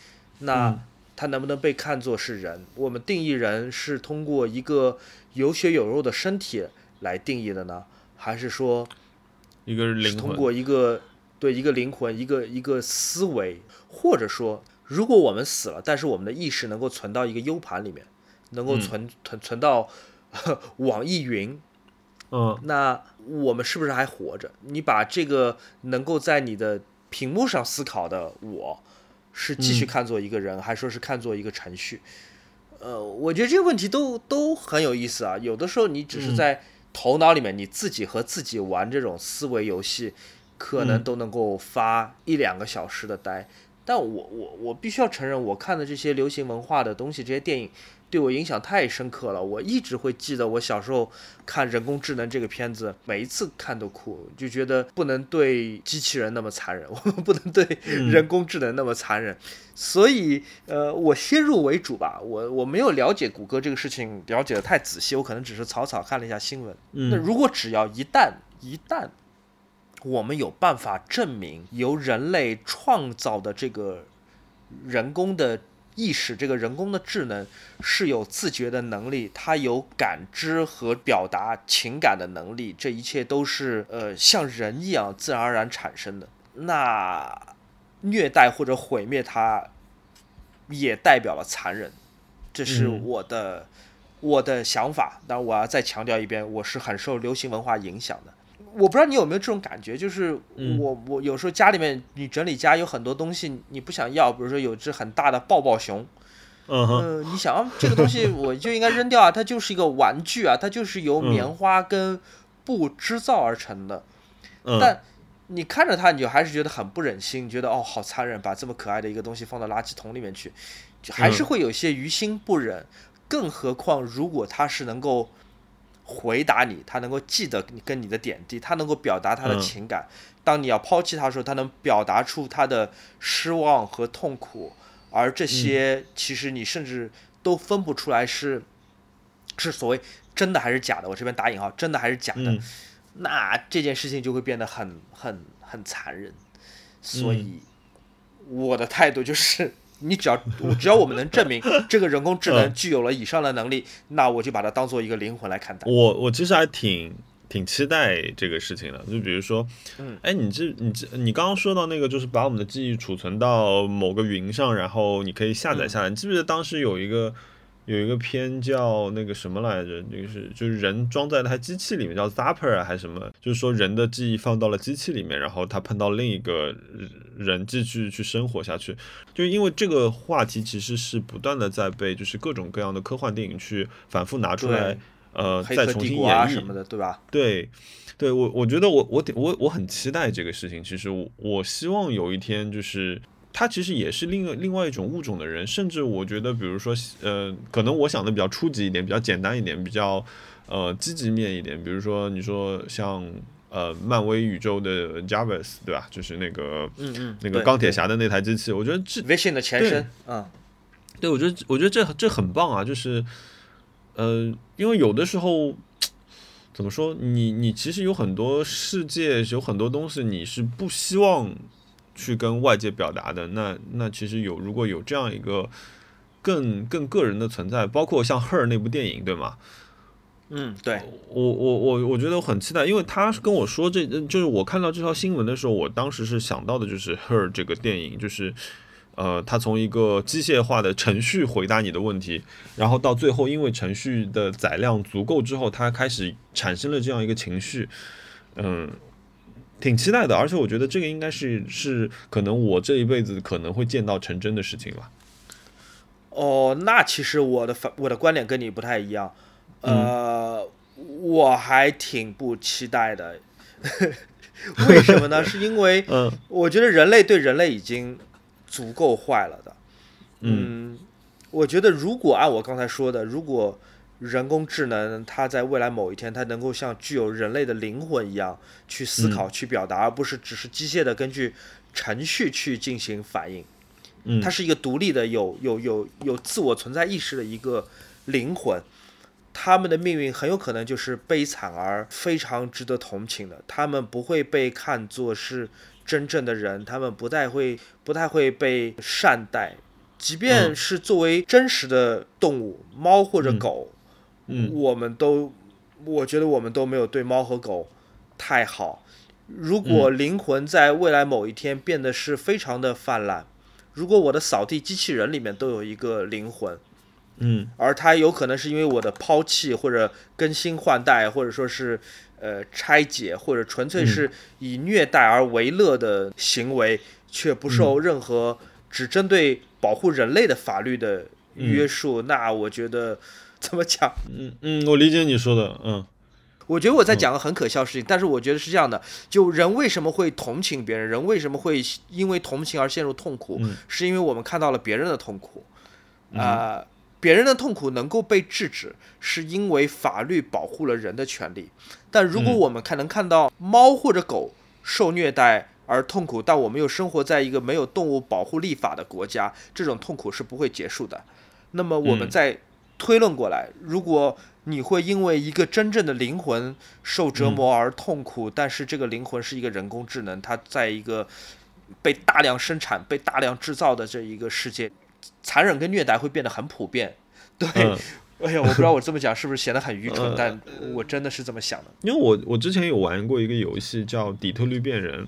那他能不能被看作是人？我们定义人是通过一个有血有肉的身体来定义的呢，还是说一个灵魂通过一个对一个灵魂一个一个思维，或者说？如果我们死了，但是我们的意识能够存到一个 U 盘里面，能够存存存到 网易云，嗯，那我们是不是还活着？你把这个能够在你的屏幕上思考的我，是继续看作一个人，还说是看作一个程序？呃，我觉得这个问题都都很有意思啊。有的时候你只是在头脑里面你自己和自己玩这种思维游戏，可能都能够发一两个小时的呆。但我我我必须要承认，我看的这些流行文化的东西，这些电影对我影响太深刻了。我一直会记得我小时候看人工智能这个片子，每一次看都哭，就觉得不能对机器人那么残忍，我们不能对人工智能那么残忍。所以，呃，我先入为主吧，我我没有了解谷歌这个事情了解的太仔细，我可能只是草草看了一下新闻。那如果只要一旦一旦。我们有办法证明，由人类创造的这个人工的意识，这个人工的智能是有自觉的能力，它有感知和表达情感的能力，这一切都是呃像人一样自然而然产生的。那虐待或者毁灭它，也代表了残忍，这是我的我的想法。当然，我要再强调一遍，我是很受流行文化影响的。我不知道你有没有这种感觉，就是我我有时候家里面你整理家有很多东西你不想要，比如说有只很大的抱抱熊，嗯你想这个东西我就应该扔掉啊，它就是一个玩具啊，它就是由棉花跟布织造而成的，但你看着它，你就还是觉得很不忍心，觉得哦好残忍，把这么可爱的一个东西放到垃圾桶里面去，就还是会有些于心不忍，更何况如果它是能够。回答你，他能够记得你跟你的点滴，他能够表达他的情感。当你要抛弃他的时候，他能表达出他的失望和痛苦，而这些其实你甚至都分不出来是是所谓真的还是假的。我这边打引号，真的还是假的。那这件事情就会变得很很很残忍。所以我的态度就是，你只要只要我们能证明 这个人工智能具有了以上的能力，那我就把它当做一个灵魂来看待。我我其实还挺。挺期待这个事情的，就比如说，嗯，哎，你这你这你刚刚说到那个，就是把我们的记忆储存到某个云上，然后你可以下载下来。你记不记得当时有一个有一个片叫那个什么来着？就是就是人装在那台机器里面，叫 Zapper 啊还是什么？就是说人的记忆放到了机器里面，然后他碰到另一个人继续去生活下去。就因为这个话题其实是不断的在被就是各种各样的科幻电影去反复拿出来。呃，再重新演绎什么的，对吧？对，对我我觉得我我我我很期待这个事情。其实我我希望有一天，就是他其实也是另另外一种物种的人。甚至我觉得，比如说，呃，可能我想的比较初级一点，比较简单一点，比较呃积极面一点。比如说，你说像呃漫威宇宙的 Jarvis，对吧？就是那个嗯嗯那个钢铁侠的那台机器，我觉得这 Vision 的前身，嗯，对我觉得我觉得这这很棒啊，就是。呃，因为有的时候，怎么说？你你其实有很多世界，有很多东西你是不希望去跟外界表达的。那那其实有，如果有这样一个更更个人的存在，包括像《Her》那部电影，对吗？嗯，对我我我我觉得我很期待，因为他跟我说这就是我看到这条新闻的时候，我当时是想到的就是《Her》这个电影，就是。呃，他从一个机械化的程序回答你的问题，然后到最后，因为程序的载量足够之后，他开始产生了这样一个情绪，嗯，挺期待的。而且我觉得这个应该是是可能我这一辈子可能会见到成真的事情吧。哦，那其实我的反我的观点跟你不太一样，呃，我还挺不期待的。为什么呢？是因为 我觉得人类对人类已经。足够坏了的，嗯，我觉得如果按我刚才说的，如果人工智能它在未来某一天，它能够像具有人类的灵魂一样去思考、去表达，而不是只是机械的根据程序去进行反应，嗯，它是一个独立的、有有有有自我存在意识的一个灵魂，他们的命运很有可能就是悲惨而非常值得同情的，他们不会被看作是。真正的人，他们不太会，不太会被善待，即便是作为真实的动物，猫或者狗，嗯，我们都，我觉得我们都没有对猫和狗太好。如果灵魂在未来某一天变得是非常的泛滥，如果我的扫地机器人里面都有一个灵魂，嗯，而它有可能是因为我的抛弃或者更新换代，或者说是。呃，拆解或者纯粹是以虐待而为乐的行为，却不受任何只针对保护人类的法律的约束，那我觉得 怎么讲？嗯嗯，我理解你说的，嗯。我觉得我在讲个很可笑的事情，但是我觉得是这样的：就人为什么会同情别人？人为什么会因为同情而陷入痛苦？是因为我们看到了别人的痛苦啊。别人的痛苦能够被制止，是因为法律保护了人的权利。但如果我们看能看到猫或者狗受虐待而痛苦，但我们又生活在一个没有动物保护立法的国家，这种痛苦是不会结束的。那么我们再推论过来，如果你会因为一个真正的灵魂受折磨而痛苦，但是这个灵魂是一个人工智能，它在一个被大量生产、被大量制造的这一个世界。残忍跟虐待会变得很普遍，对，哎呀，我不知道我这么讲是不是显得很愚蠢，但我真的是这么想的。因为我我之前有玩过一个游戏叫《底特律变人》，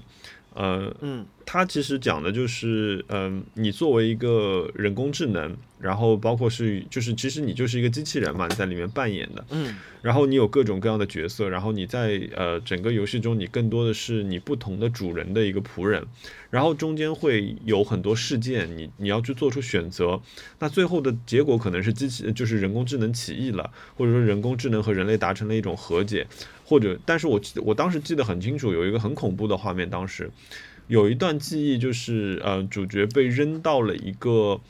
呃，嗯，它其实讲的就是，嗯，你作为一个人工智能。然后包括是，就是其实你就是一个机器人嘛，你在里面扮演的，嗯，然后你有各种各样的角色，然后你在呃整个游戏中，你更多的是你不同的主人的一个仆人，然后中间会有很多事件，你你要去做出选择，那最后的结果可能是机器就是人工智能起义了，或者说人工智能和人类达成了一种和解，或者，但是我记得我当时记得很清楚，有一个很恐怖的画面，当时有一段记忆就是呃主角被扔到了一个。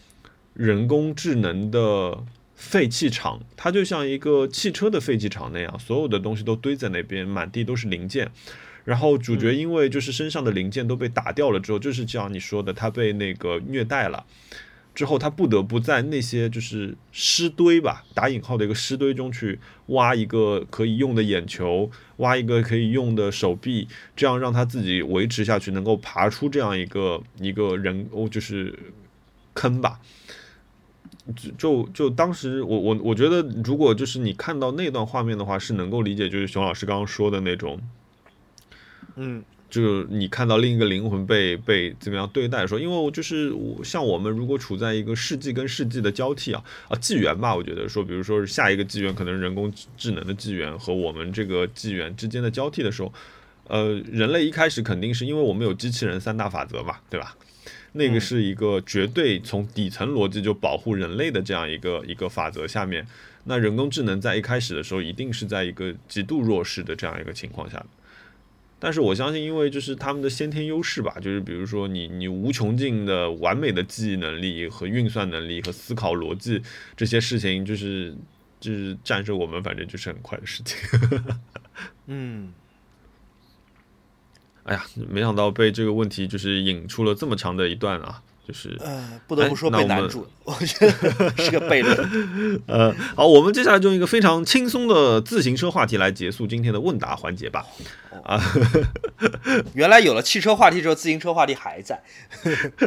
人工智能的废弃场，它就像一个汽车的废弃场那样，所有的东西都堆在那边，满地都是零件。然后主角因为就是身上的零件都被打掉了之后，就是像你说的，他被那个虐待了。之后，他不得不在那些就是尸堆吧，打引号的一个尸堆中去挖一个可以用的眼球，挖一个可以用的手臂，这样让他自己维持下去，能够爬出这样一个一个人哦，就是坑吧。就就就当时我我我觉得，如果就是你看到那段画面的话，是能够理解，就是熊老师刚刚说的那种，嗯。就是你看到另一个灵魂被被怎么样对待，说，因为我就是我像我们如果处在一个世纪跟世纪的交替啊啊纪元吧，我觉得说，比如说是下一个纪元可能人工智能的纪元和我们这个纪元之间的交替的时候，呃，人类一开始肯定是因为我们有机器人三大法则嘛，对吧？那个是一个绝对从底层逻辑就保护人类的这样一个一个法则下面，那人工智能在一开始的时候一定是在一个极度弱势的这样一个情况下。但是我相信，因为就是他们的先天优势吧，就是比如说你你无穷尽的完美的记忆能力和运算能力和思考逻辑这些事情，就是就是战胜我们，反正就是很快的事情。嗯，哎呀，没想到被这个问题就是引出了这么长的一段啊。就是呃，不得不说被难住，我觉得是个悖论。呃，好，我们接下来就用一个非常轻松的自行车话题来结束今天的问答环节吧。啊，原来有了汽车话题之后，自行车话题还在。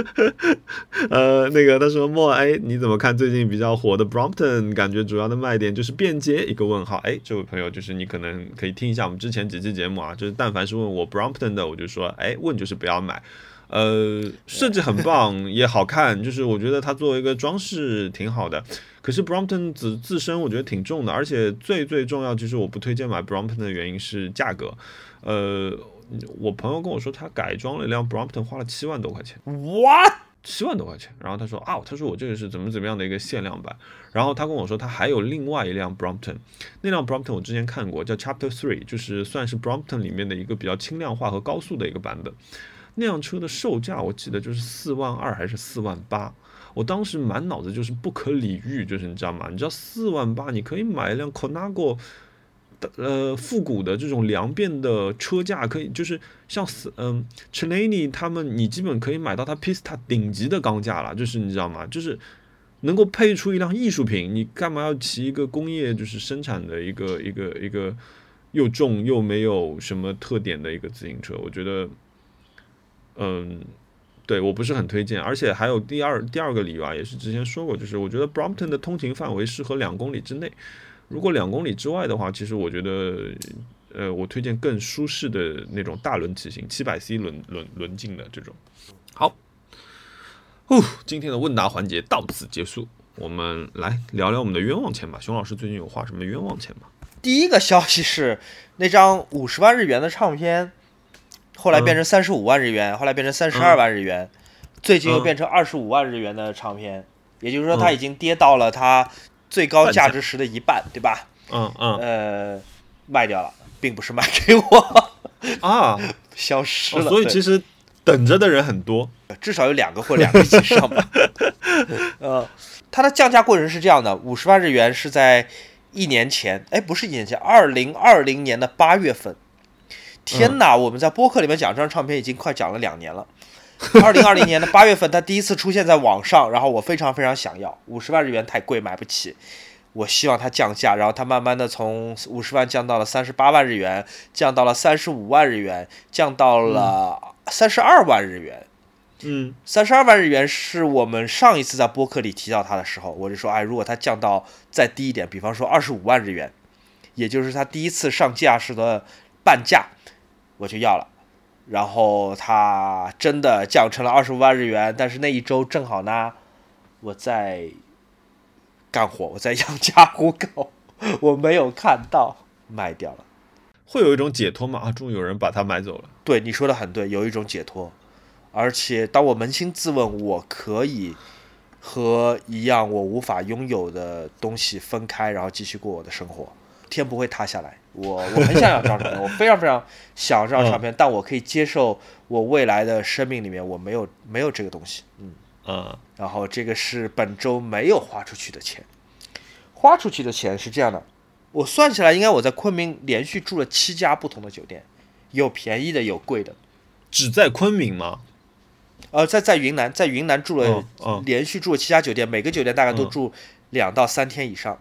呃，那个他说莫哎，你怎么看最近比较火的 Brompton？感觉主要的卖点就是便捷？一个问号。哎，这位朋友，就是你可能可以听一下我们之前几期节目啊，就是但凡是问我 Brompton 的，我就说哎，问就是不要买。呃，设计很棒，也好看，就是我觉得它作为一个装饰挺好的。可是 Brompton 自自身我觉得挺重的，而且最最重要，就是我不推荐买 Brompton 的原因是价格。呃，我朋友跟我说他改装了一辆 Brompton 花了七万多块钱，what？七万多块钱。然后他说啊，他说我这个是怎么怎么样的一个限量版。然后他跟我说他还有另外一辆 Brompton，那辆 Brompton 我之前看过，叫 Chapter Three，就是算是 Brompton 里面的一个比较轻量化和高速的一个版本。那辆车的售价我记得就是四万二还是四万八，我当时满脑子就是不可理喻，就是你知道吗？你知道四万八你可以买一辆 Conago 的呃复古的这种两变的车架，可以就是像嗯 c h a n e y 他们，你基本可以买到它 Pista 顶级的钢架了，就是你知道吗？就是能够配出一辆艺术品，你干嘛要骑一个工业就是生产的一个一个一个又重又没有什么特点的一个自行车？我觉得。嗯，对我不是很推荐，而且还有第二第二个理由啊，也是之前说过，就是我觉得 Brompton 的通勤范围适合两公里之内，如果两公里之外的话，其实我觉得，呃，我推荐更舒适的那种大轮骑行，七百 c 轮轮轮径的这种。好，哦，今天的问答环节到此结束，我们来聊聊我们的冤枉钱吧。熊老师最近有花什么冤枉钱吗？第一个消息是那张五十万日元的唱片。后来变成三十五万日元，后来变成三十二万日元，最近又变成二十五万日元的唱片，也就是说它已经跌到了它最高价值时的一半，对吧？嗯嗯。呃，卖掉了，并不是卖给我啊，消失了。所以其实等着的人很多，至少有两个或两个以上吧。呃，它的降价过程是这样的：五十万日元是在一年前，哎，不是一年前，二零二零年的八月份。天哪！我们在播客里面讲这张唱片已经快讲了两年了。二零二零年的八月份，它第一次出现在网上，然后我非常非常想要，五十万日元太贵，买不起。我希望它降价，然后它慢慢的从五十万降到了三十八万日元，降到了三十五万日元，降到了三十二万日元。嗯，三十二万日元是我们上一次在播客里提到它的时候，我就说，哎，如果它降到再低一点，比方说二十五万日元，也就是它第一次上架时的半价。我就要了，然后它真的降成了二十五万日元，但是那一周正好呢，我在干活，我在养家糊口，我没有看到，卖掉了。会有一种解脱吗？啊，终于有人把它买走了。对，你说的很对，有一种解脱。而且当我扪心自问，我可以和一样我无法拥有的东西分开，然后继续过我的生活。天不会塌下来，我我很想要这张唱片，我非常非常想要这张唱片，但我可以接受我未来的生命里面我没有没有这个东西，嗯嗯，然后这个是本周没有花出去的钱，花出去的钱是这样的，我算起来应该我在昆明连续住了七家不同的酒店，有便宜的有贵的，只在昆明吗？呃，在在云南，在云南住了，连续住了七家酒店，每个酒店大概都住两到三天以上，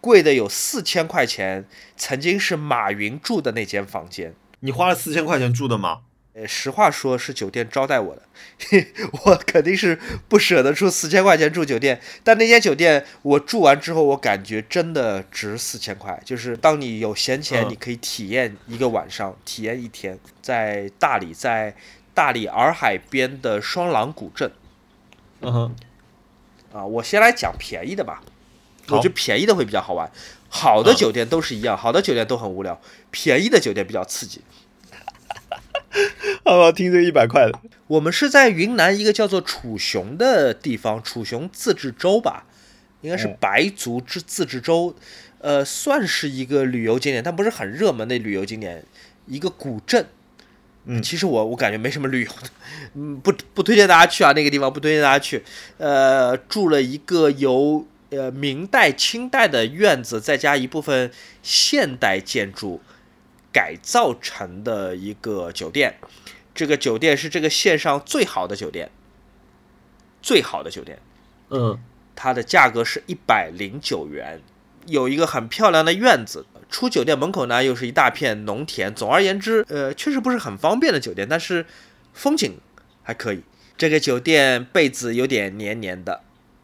贵的有四千块钱，曾经是马云住的那间房间。你花了四千块钱住的吗？呃，实话说，是酒店招待我的，我肯定是不舍得出四千块钱住酒店。但那间酒店我住完之后，我感觉真的值四千块。就是当你有闲钱，你可以体验一个晚上，体验一天，在大理，在大理洱海边的双廊古镇。嗯哼，啊，我先来讲便宜的吧。我觉得便宜的会比较好玩。好的酒店都是一样，好的酒店都很无聊，便宜的酒店比较刺激。好不好？听这一百块的。我们是在云南一个叫做楚雄的地方，楚雄自治州吧，应该是白族自自治州，呃，算是一个旅游景点，但不是很热门的旅游景点，一个古镇。嗯，其实我我感觉没什么旅游的，嗯，不不推荐大家去啊，那个地方不推荐大家去。呃，住了一个由呃明代、清代的院子，再加一部分现代建筑。改造成的一个酒店，这个酒店是这个县上最好的酒店，最好的酒店，嗯，它的价格是一百零九元，有一个很漂亮的院子，出酒店门口呢又是一大片农田，总而言之，呃，确实不是很方便的酒店，但是风景还可以。这个酒店被子有点黏黏的，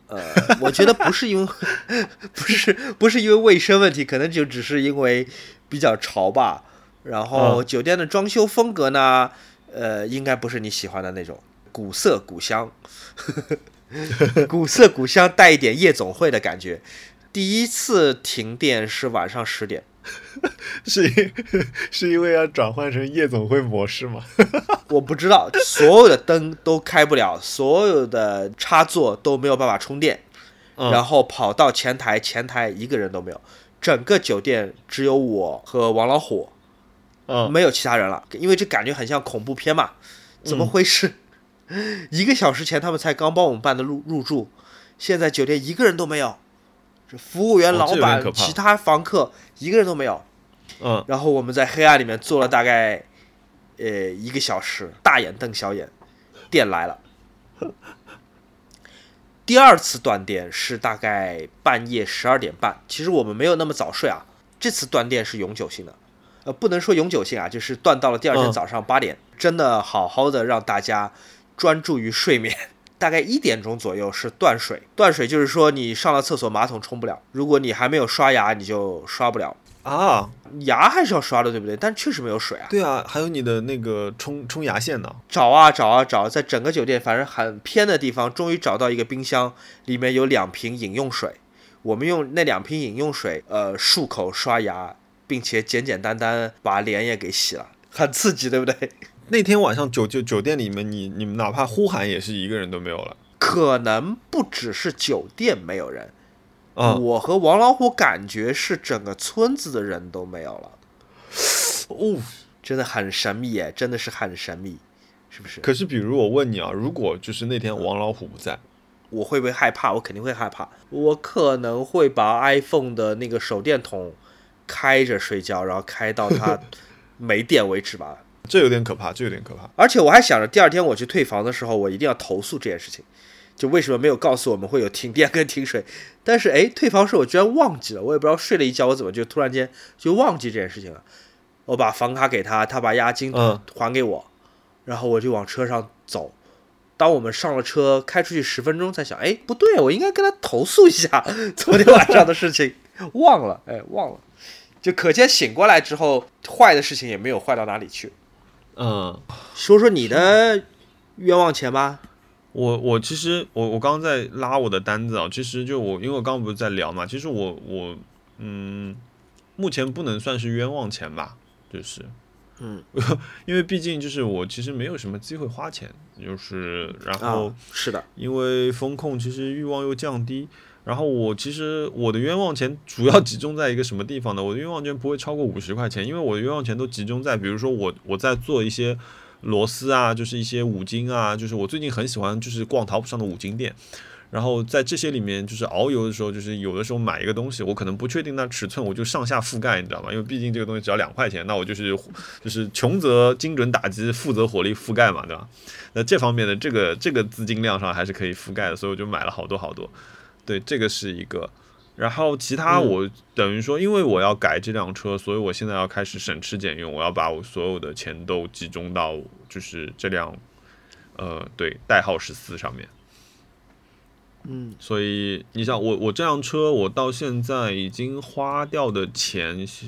呃，我觉得不是因为 不是不是因为卫生问题，可能就只是因为比较潮吧。然后酒店的装修风格呢，呃，应该不是你喜欢的那种古色古香，古色古香带一点夜总会的感觉。第一次停电是晚上十点，是因 是因为要转换成夜总会模式吗？我不知道，所有的灯都开不了，所有的插座都没有办法充电，然后跑到前台，前台一个人都没有，整个酒店只有我和王老虎。嗯，没有其他人了，因为这感觉很像恐怖片嘛？怎么回事？一个小时前他们才刚帮我们办的入入住，现在酒店一个人都没有，这服务员、老板、其他房客一个人都没有。嗯，然后我们在黑暗里面坐了大概呃一个小时，大眼瞪小眼，电来了。第二次断电是大概半夜十二点半，其实我们没有那么早睡啊，这次断电是永久性的。呃，不能说永久性啊，就是断到了第二天早上八点，真的好好的让大家专注于睡眠。大概一点钟左右是断水，断水就是说你上了厕所马桶冲不了，如果你还没有刷牙，你就刷不了啊。牙还是要刷的，对不对？但确实没有水啊。对啊，还有你的那个冲冲牙线呢。找啊找啊找，在整个酒店反正很偏的地方，终于找到一个冰箱，里面有两瓶饮用水。我们用那两瓶饮用水，呃，漱口刷牙。并且简简单单把脸也给洗了，很刺激，对不对？那天晚上酒酒酒店里面，你你们哪怕呼喊也是一个人都没有了。可能不只是酒店没有人，啊，我和王老虎感觉是整个村子的人都没有了。哦，真的很神秘耶，真的是很神秘，是不是？可是比如我问你啊，如果就是那天王老虎不在，我会不会害怕？我肯定会害怕，我可能会把 iPhone 的那个手电筒。开着睡觉，然后开到它 没电为止吧。这有点可怕，这有点可怕。而且我还想着第二天我去退房的时候，我一定要投诉这件事情。就为什么没有告诉我们会有停电跟停水？但是哎，退房时我居然忘记了，我也不知道睡了一觉，我怎么就突然间就忘记这件事情了。我把房卡给他，他把押金还给我，然后我就往车上走。当我们上了车，开出去十分钟，才想，哎，不对，我应该跟他投诉一下昨天晚上的事情，忘了，哎，忘了。就可见醒过来之后，坏的事情也没有坏到哪里去。嗯，说说你的冤枉钱吧。我我其实我我刚刚在拉我的单子啊，其实就我因为我刚刚不是在聊嘛，其实我我嗯，目前不能算是冤枉钱吧，就是嗯，因为毕竟就是我其实没有什么机会花钱，就是然后是的，因为风控其实欲望又降低。然后我其实我的冤枉钱主要集中在一个什么地方呢？我的冤枉钱不会超过五十块钱，因为我的冤枉钱都集中在，比如说我我在做一些螺丝啊，就是一些五金啊，就是我最近很喜欢就是逛淘宝上的五金店，然后在这些里面，就是遨游的时候，就是有的时候买一个东西，我可能不确定它尺寸，我就上下覆盖，你知道吗？因为毕竟这个东西只要两块钱，那我就是就是穷则精准打击，富则火力覆盖嘛，对吧？那这方面的这个这个资金量上还是可以覆盖的，所以我就买了好多好多。对，这个是一个。然后其他我等于说，因为我要改这辆车，所以我现在要开始省吃俭用，我要把我所有的钱都集中到就是这辆呃对代号十四上面。嗯，所以你想，我我这辆车，我到现在已经花掉的钱是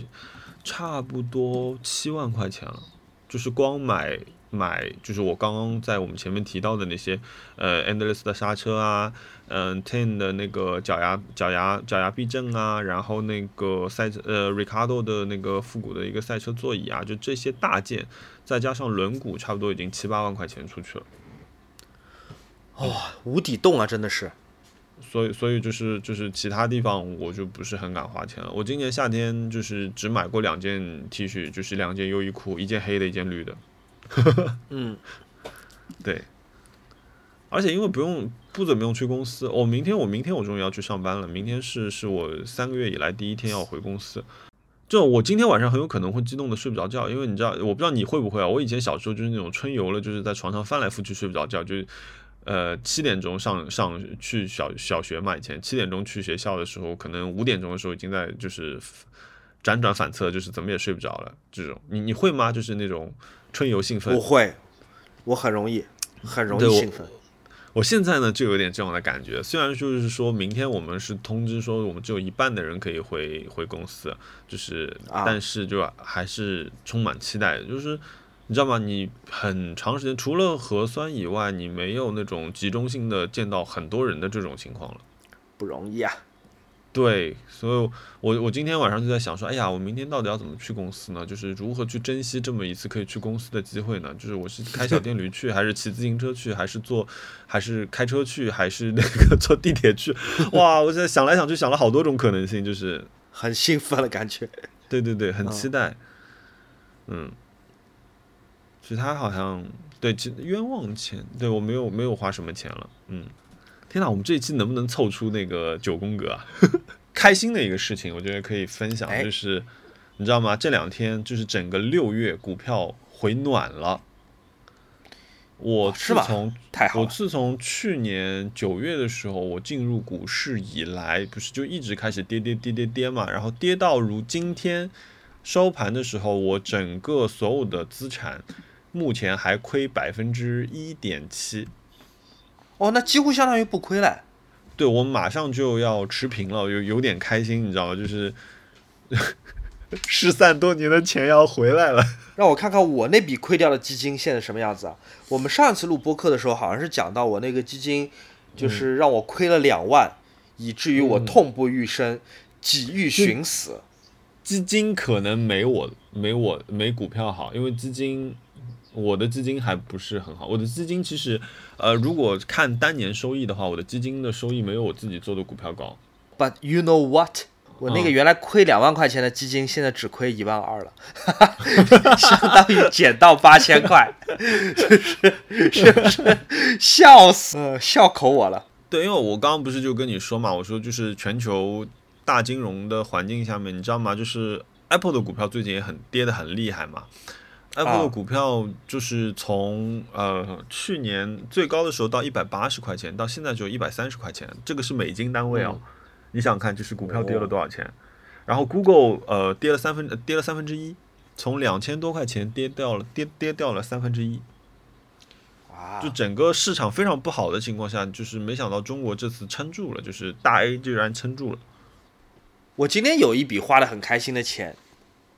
差不多七万块钱了，就是光买买，就是我刚刚在我们前面提到的那些，呃，Endless 的刹车啊，嗯，Ten 的那个脚牙脚牙脚牙避震啊，然后那个赛车呃，Ricardo 的那个复古的一个赛车座椅啊，就这些大件，再加上轮毂，差不多已经七八万块钱出去了。哇，无底洞啊，真的是。所以，所以就是就是其他地方我就不是很敢花钱了。我今年夏天就是只买过两件 T 恤，就是两件优衣库，一件黑的，一件绿的。嗯，对。而且因为不用不怎么用去公司，我明天我明天我终于要去上班了。明天是是我三个月以来第一天要回公司。就我今天晚上很有可能会激动的睡不着觉，因为你知道，我不知道你会不会啊。我以前小时候就是那种春游了，就是在床上翻来覆去睡不着觉，就。呃，七点钟上上去小小学嘛，以前七点钟去学校的时候，可能五点钟的时候已经在就是辗转反侧，就是怎么也睡不着了。这种你你会吗？就是那种春游兴奋？不会，我很容易很容易兴奋。我现在呢就有点这样的感觉，虽然就是说明天我们是通知说我们只有一半的人可以回回公司，就是但是就还是充满期待，就是。你知道吗？你很长时间除了核酸以外，你没有那种集中性的见到很多人的这种情况了，不容易啊。对，所以我我今天晚上就在想说，哎呀，我明天到底要怎么去公司呢？就是如何去珍惜这么一次可以去公司的机会呢？就是我是开小电驴去，还是骑自行车去，还是坐，还是开车去，还是那个 坐地铁去？哇，我现在想来想去，想了好多种可能性，就是 很兴奋的感觉。对对对，很期待。嗯。其他好像对，其冤枉钱，对我没有没有花什么钱了，嗯，天哪，我们这一期能不能凑出那个九宫格啊？开心的一个事情，我觉得可以分享，就是你知道吗？这两天就是整个六月股票回暖了，我自从我自从去年九月的时候我进入股市以来，不是就一直开始跌跌跌跌跌嘛，然后跌到如今天收盘的时候，我整个所有的资产。目前还亏百分之一点七，哦，那几乎相当于不亏了。对，我们马上就要持平了，有有点开心，你知道吗？就是 失散多年的钱要回来了。让我看看我那笔亏掉的基金现在什么样子啊？我们上一次录播客的时候，好像是讲到我那个基金，就是让我亏了两万，以至于我痛不欲生，几欲寻死。基金可能没我没我没股票好，因为基金。我的基金还不是很好，我的基金其实，呃，如果看单年收益的话，我的基金的收益没有我自己做的股票高。But you know what？我那个原来亏两万块钱的基金，现在只亏一万二了，相当于减到八千块，是是不是？笑死，笑口我了。对，因为我刚刚不是就跟你说嘛，我说就是全球大金融的环境下面，你知道吗？就是 Apple 的股票最近也很跌得很厉害嘛。Apple 的股票就是从呃去年最高的时候到一百八十块钱，到现在只有一百三十块钱，这个是美金单位哦。你想想看，就是股票跌了多少钱？然后 Google 呃跌了三分跌了三分之一，从两千多块钱跌掉了跌跌掉了三分之一。就整个市场非常不好的情况下，就是没想到中国这次撑住了，就是大 A 居然撑住了。我今天有一笔花的很开心的钱。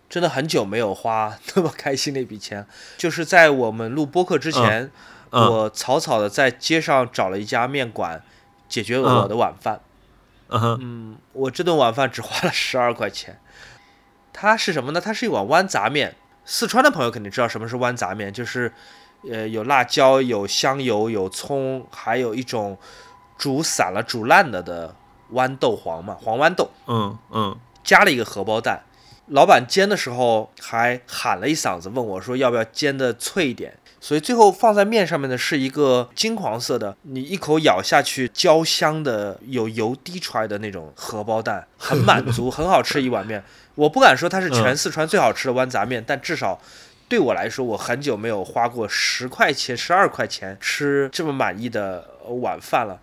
真的很久没有花那么开心的一笔钱，就是在我们录播客之前，我草草的在街上找了一家面馆，解决了我的晚饭。嗯，我这顿晚饭只花了十二块钱。它是什么呢？它是一碗豌杂面。四川的朋友肯定知道什么是豌杂面，就是呃有辣椒、有香油、有葱，还有一种煮散了、煮烂了的豌豆黄嘛，黄豌豆。嗯嗯，加了一个荷包蛋。老板煎的时候还喊了一嗓子，问我说要不要煎的脆一点。所以最后放在面上面的是一个金黄色的，你一口咬下去焦香的，有油滴出来的那种荷包蛋，很满足，很好吃一碗面。我不敢说它是全四川最好吃的豌杂面，但至少对我来说，我很久没有花过十块钱、十二块钱吃这么满意的晚饭了。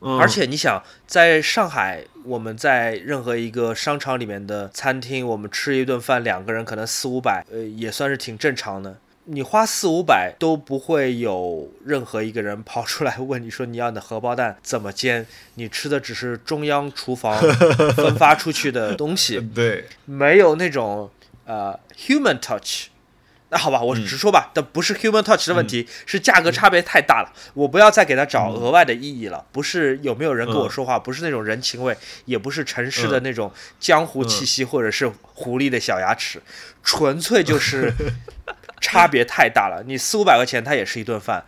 而且你想，在上海，我们在任何一个商场里面的餐厅，我们吃一顿饭，两个人可能四五百，呃，也算是挺正常的。你花四五百都不会有任何一个人跑出来问你说你要你的荷包蛋怎么煎，你吃的只是中央厨房分发出去的东西，对，没有那种呃 human touch。那好吧，我直说吧，这不是 human touch 的问题，是价格差别太大了。我不要再给他找额外的意义了。不是有没有人跟我说话，不是那种人情味，也不是城市的那种江湖气息，或者是狐狸的小牙齿，纯粹就是 差别太大了。你四五百块钱，它也是一顿饭；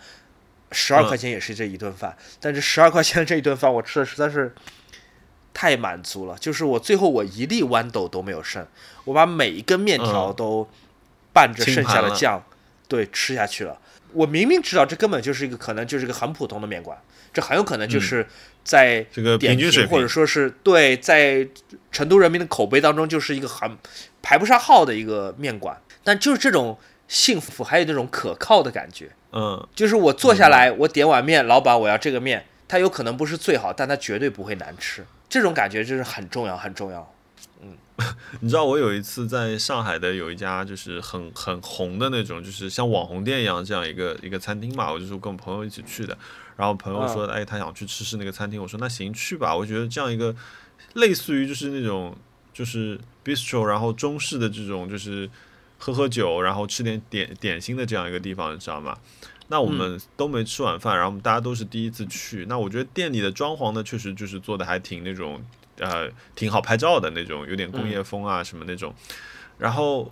十二块钱也是这一顿饭。但这十二块钱这一顿饭，我吃的实在是太满足了。就是我最后我一粒豌豆都没有剩，我把每一根面条都。拌着剩下的酱，对，吃下去了。我明明知道这根本就是一个可能就是个很普通的面馆，这很有可能就是在这个平均水平，或者说是对在成都人民的口碑当中就是一个很排不上号的一个面馆。但就是这种幸福，还有那种可靠的感觉。嗯，就是我坐下来，我点碗面，老板我要这个面，它有可能不是最好，但它绝对不会难吃。这种感觉就是很重要，很重要。你知道我有一次在上海的有一家就是很很红的那种，就是像网红店一样这样一个一个餐厅嘛，我就是跟我朋友一起去的。然后朋友说，哎，他想去吃吃那个餐厅。我说那行去吧。我觉得这样一个类似于就是那种就是 bistro，然后中式的这种就是喝喝酒，然后吃点点点心的这样一个地方，你知道吗？那我们都没吃晚饭，然后我们大家都是第一次去。那我觉得店里的装潢呢，确实就是做的还挺那种。呃，挺好拍照的那种，有点工业风啊什么那种。然后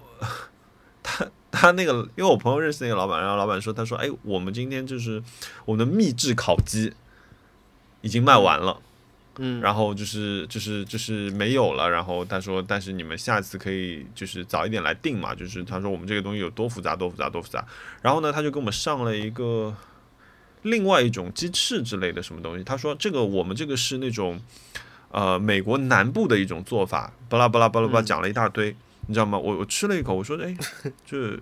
他他那个，因为我朋友认识那个老板，然后老板说，他说，哎，我们今天就是我们的秘制烤鸡已经卖完了，嗯，然后就是就是就是没有了。然后他说，但是你们下次可以就是早一点来订嘛。就是他说我们这个东西有多复杂，多复杂，多复杂。然后呢，他就给我们上了一个另外一种鸡翅之类的什么东西。他说这个我们这个是那种。呃，美国南部的一种做法，巴拉巴拉巴拉巴拉讲了一大堆，你知道吗？我我吃了一口，我说，哎，这，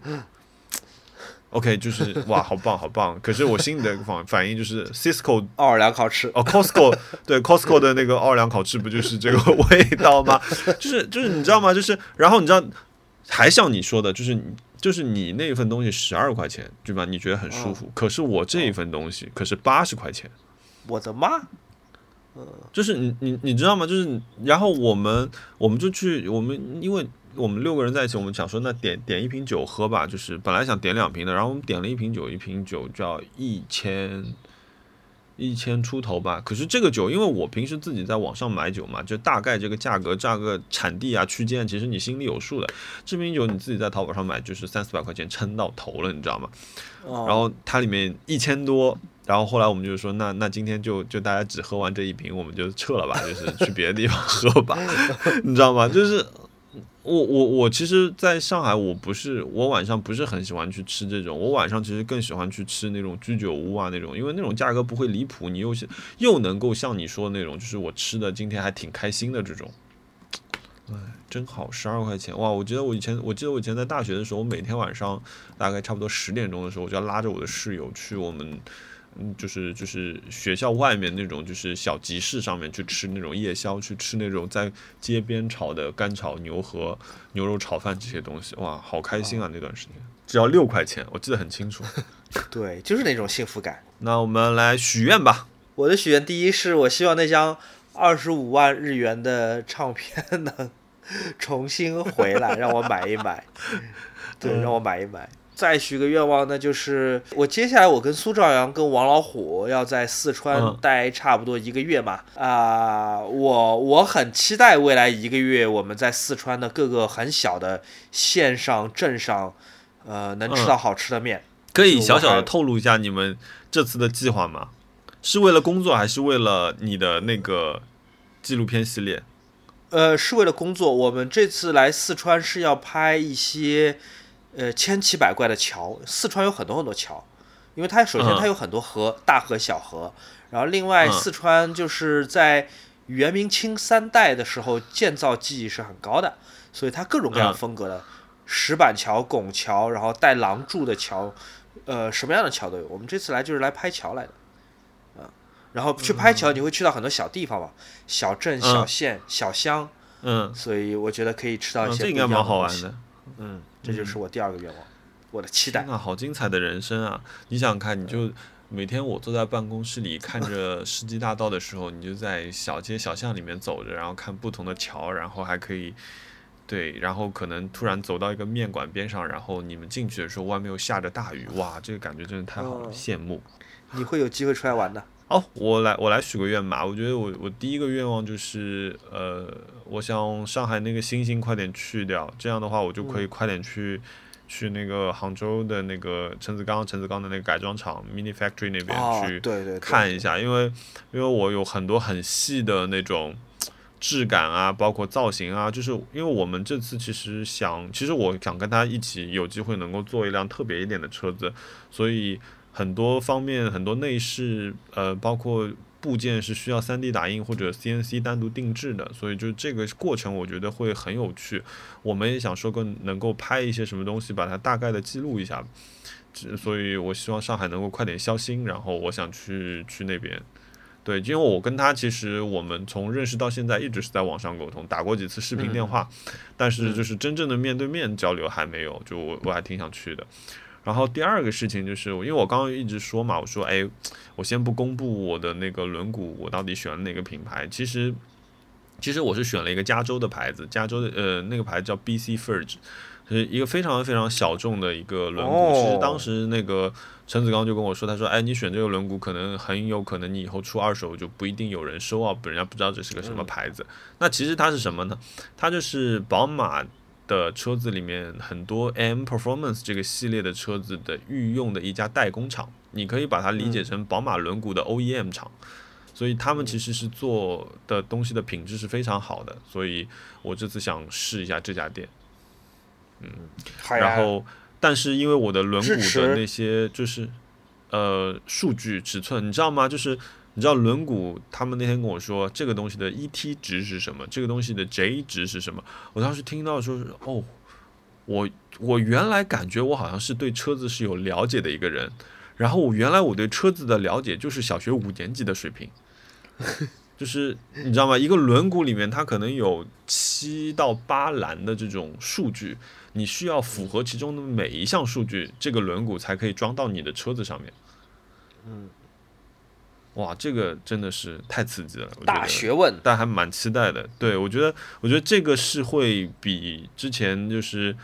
OK，就是哇，好棒，好棒。可是我心里的反反应就是，Cisco 奥尔良烤翅，哦，Costco，对，Costco 的那个奥尔良烤翅不就是这个 味道吗？就是就是你知道吗？就是，然后你知道，还像你说的，就是就是你那份东西十二块钱，对吧？你觉得很舒服，可是我这一份东西可是八十块钱，我的妈！就是你你你知道吗？就是然后我们我们就去我们因为我们六个人在一起，我们想说那点点一瓶酒喝吧。就是本来想点两瓶的，然后我们点了一瓶酒，一瓶酒就要一千一千出头吧。可是这个酒，因为我平时自己在网上买酒嘛，就大概这个价格、价格产地啊区间，其实你心里有数的。这瓶酒你自己在淘宝上买，就是三四百块钱撑到头了，你知道吗？然后它里面一千多。然后后来我们就说，那那今天就就大家只喝完这一瓶，我们就撤了吧，就是去别的地方喝吧，你知道吗？就是我我我其实在上海，我不是我晚上不是很喜欢去吃这种，我晚上其实更喜欢去吃那种居酒屋啊那种，因为那种价格不会离谱，你又是又能够像你说的那种，就是我吃的今天还挺开心的这种。哎，真好，十二块钱哇！我觉得我以前我记得我以前在大学的时候，我每天晚上大概差不多十点钟的时候，我就要拉着我的室友去我们。嗯，就是就是学校外面那种，就是小集市上面去吃那种夜宵，去吃那种在街边炒的干炒牛河、牛肉炒饭这些东西，哇，好开心啊！那段时间只要六块钱，我记得很清楚。对，就是那种幸福感。那我们来许愿吧。我的许愿第一是我希望那张二十五万日元的唱片能 重新回来，让我买一买。对，让我买一买。再许个愿望，那就是我接下来我跟苏兆阳跟王老虎要在四川待差不多一个月嘛啊，我我很期待未来一个月我们在四川的各个很小的县上镇上，呃，能吃到好吃的面。可以小小的透露一下你们这次的计划吗？是为了工作还是为了你的那个纪录片系列？呃，是为了工作。我们这次来四川是要拍一些。呃千奇百怪的桥。四川有很多很多桥，因为它首先它有很多河，大河小河。然后另外四川就是在元明清三代的时候建造技艺是很高的，所以它各种各样风格的石板桥、拱桥，然后带廊柱的桥，呃，什么样的桥都有。我们这次来就是来拍桥来的。然后去拍桥，你会去到很多小地方嘛，小镇、小县、小乡，嗯，所以我觉得可以吃到一些这应该蛮好玩的，嗯，这就是我第二个愿望，我的期待。那好精彩的人生啊！你想想看，你就每天我坐在办公室里看着 世纪大道的时候，你就在小街小巷里面走着，然后看不同的桥，然后还可以，对，然后可能突然走到一个面馆边上，然后你们进去的时候，外面又下着大雨，哇，这个感觉真的太好了，羡慕。你会有机会出来玩的。哦，我来我来许个愿吧。我觉得我我第一个愿望就是，呃，我想上海那个星星快点去掉，这样的话我就可以快点去去那个杭州的那个陈子刚陈子刚的那个改装厂 Mini Factory 那边去看一下，因为因为我有很多很细的那种质感啊，包括造型啊，就是因为我们这次其实想，其实我想跟他一起有机会能够做一辆特别一点的车子，所以。很多方面，很多内饰，呃，包括部件是需要 3D 打印或者 CNC 单独定制的，所以就这个过程，我觉得会很有趣。我们也想说，更能够拍一些什么东西，把它大概的记录一下。所以我希望上海能够快点消心，然后我想去去那边。对，因为我跟他其实我们从认识到现在一直是在网上沟通，打过几次视频电话，但是就是真正的面对面交流还没有。就我我还挺想去的。然后第二个事情就是，因为我刚刚一直说嘛，我说哎，我先不公布我的那个轮毂，我到底选了哪个品牌？其实，其实我是选了一个加州的牌子，加州的呃那个牌子叫 BC Forge，是一个非常非常小众的一个轮毂。其实当时那个陈子刚就跟我说，他说哎，你选这个轮毂，可能很有可能你以后出二手就不一定有人收啊，人家不知道这是个什么牌子。那其实它是什么呢？它就是宝马。的车子里面很多 M Performance 这个系列的车子的御用的一家代工厂，你可以把它理解成宝马轮毂的 OEM 厂，所以他们其实是做的东西的品质是非常好的，所以我这次想试一下这家店，嗯，然后但是因为我的轮毂的那些就是呃数据尺寸，你知道吗？就是。你知道轮毂？他们那天跟我说，这个东西的 ET 值是什么？这个东西的 J 值是什么？我当时听到说哦，我我原来感觉我好像是对车子是有了解的一个人，然后我原来我对车子的了解就是小学五年级的水平，就是你知道吗？一个轮毂里面它可能有七到八栏的这种数据，你需要符合其中的每一项数据，这个轮毂才可以装到你的车子上面。嗯。哇，这个真的是太刺激了，大学问，但还蛮期待的。对我觉得，我觉得这个是会比之前就是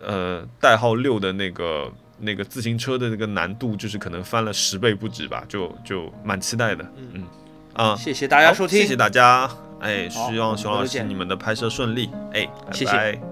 呃代号六的那个那个自行车的那个难度，就是可能翻了十倍不止吧，就就蛮期待的。嗯。啊，谢谢大家收听，谢谢大家，哎，希望熊老师你们的拍摄顺利，哎，谢谢。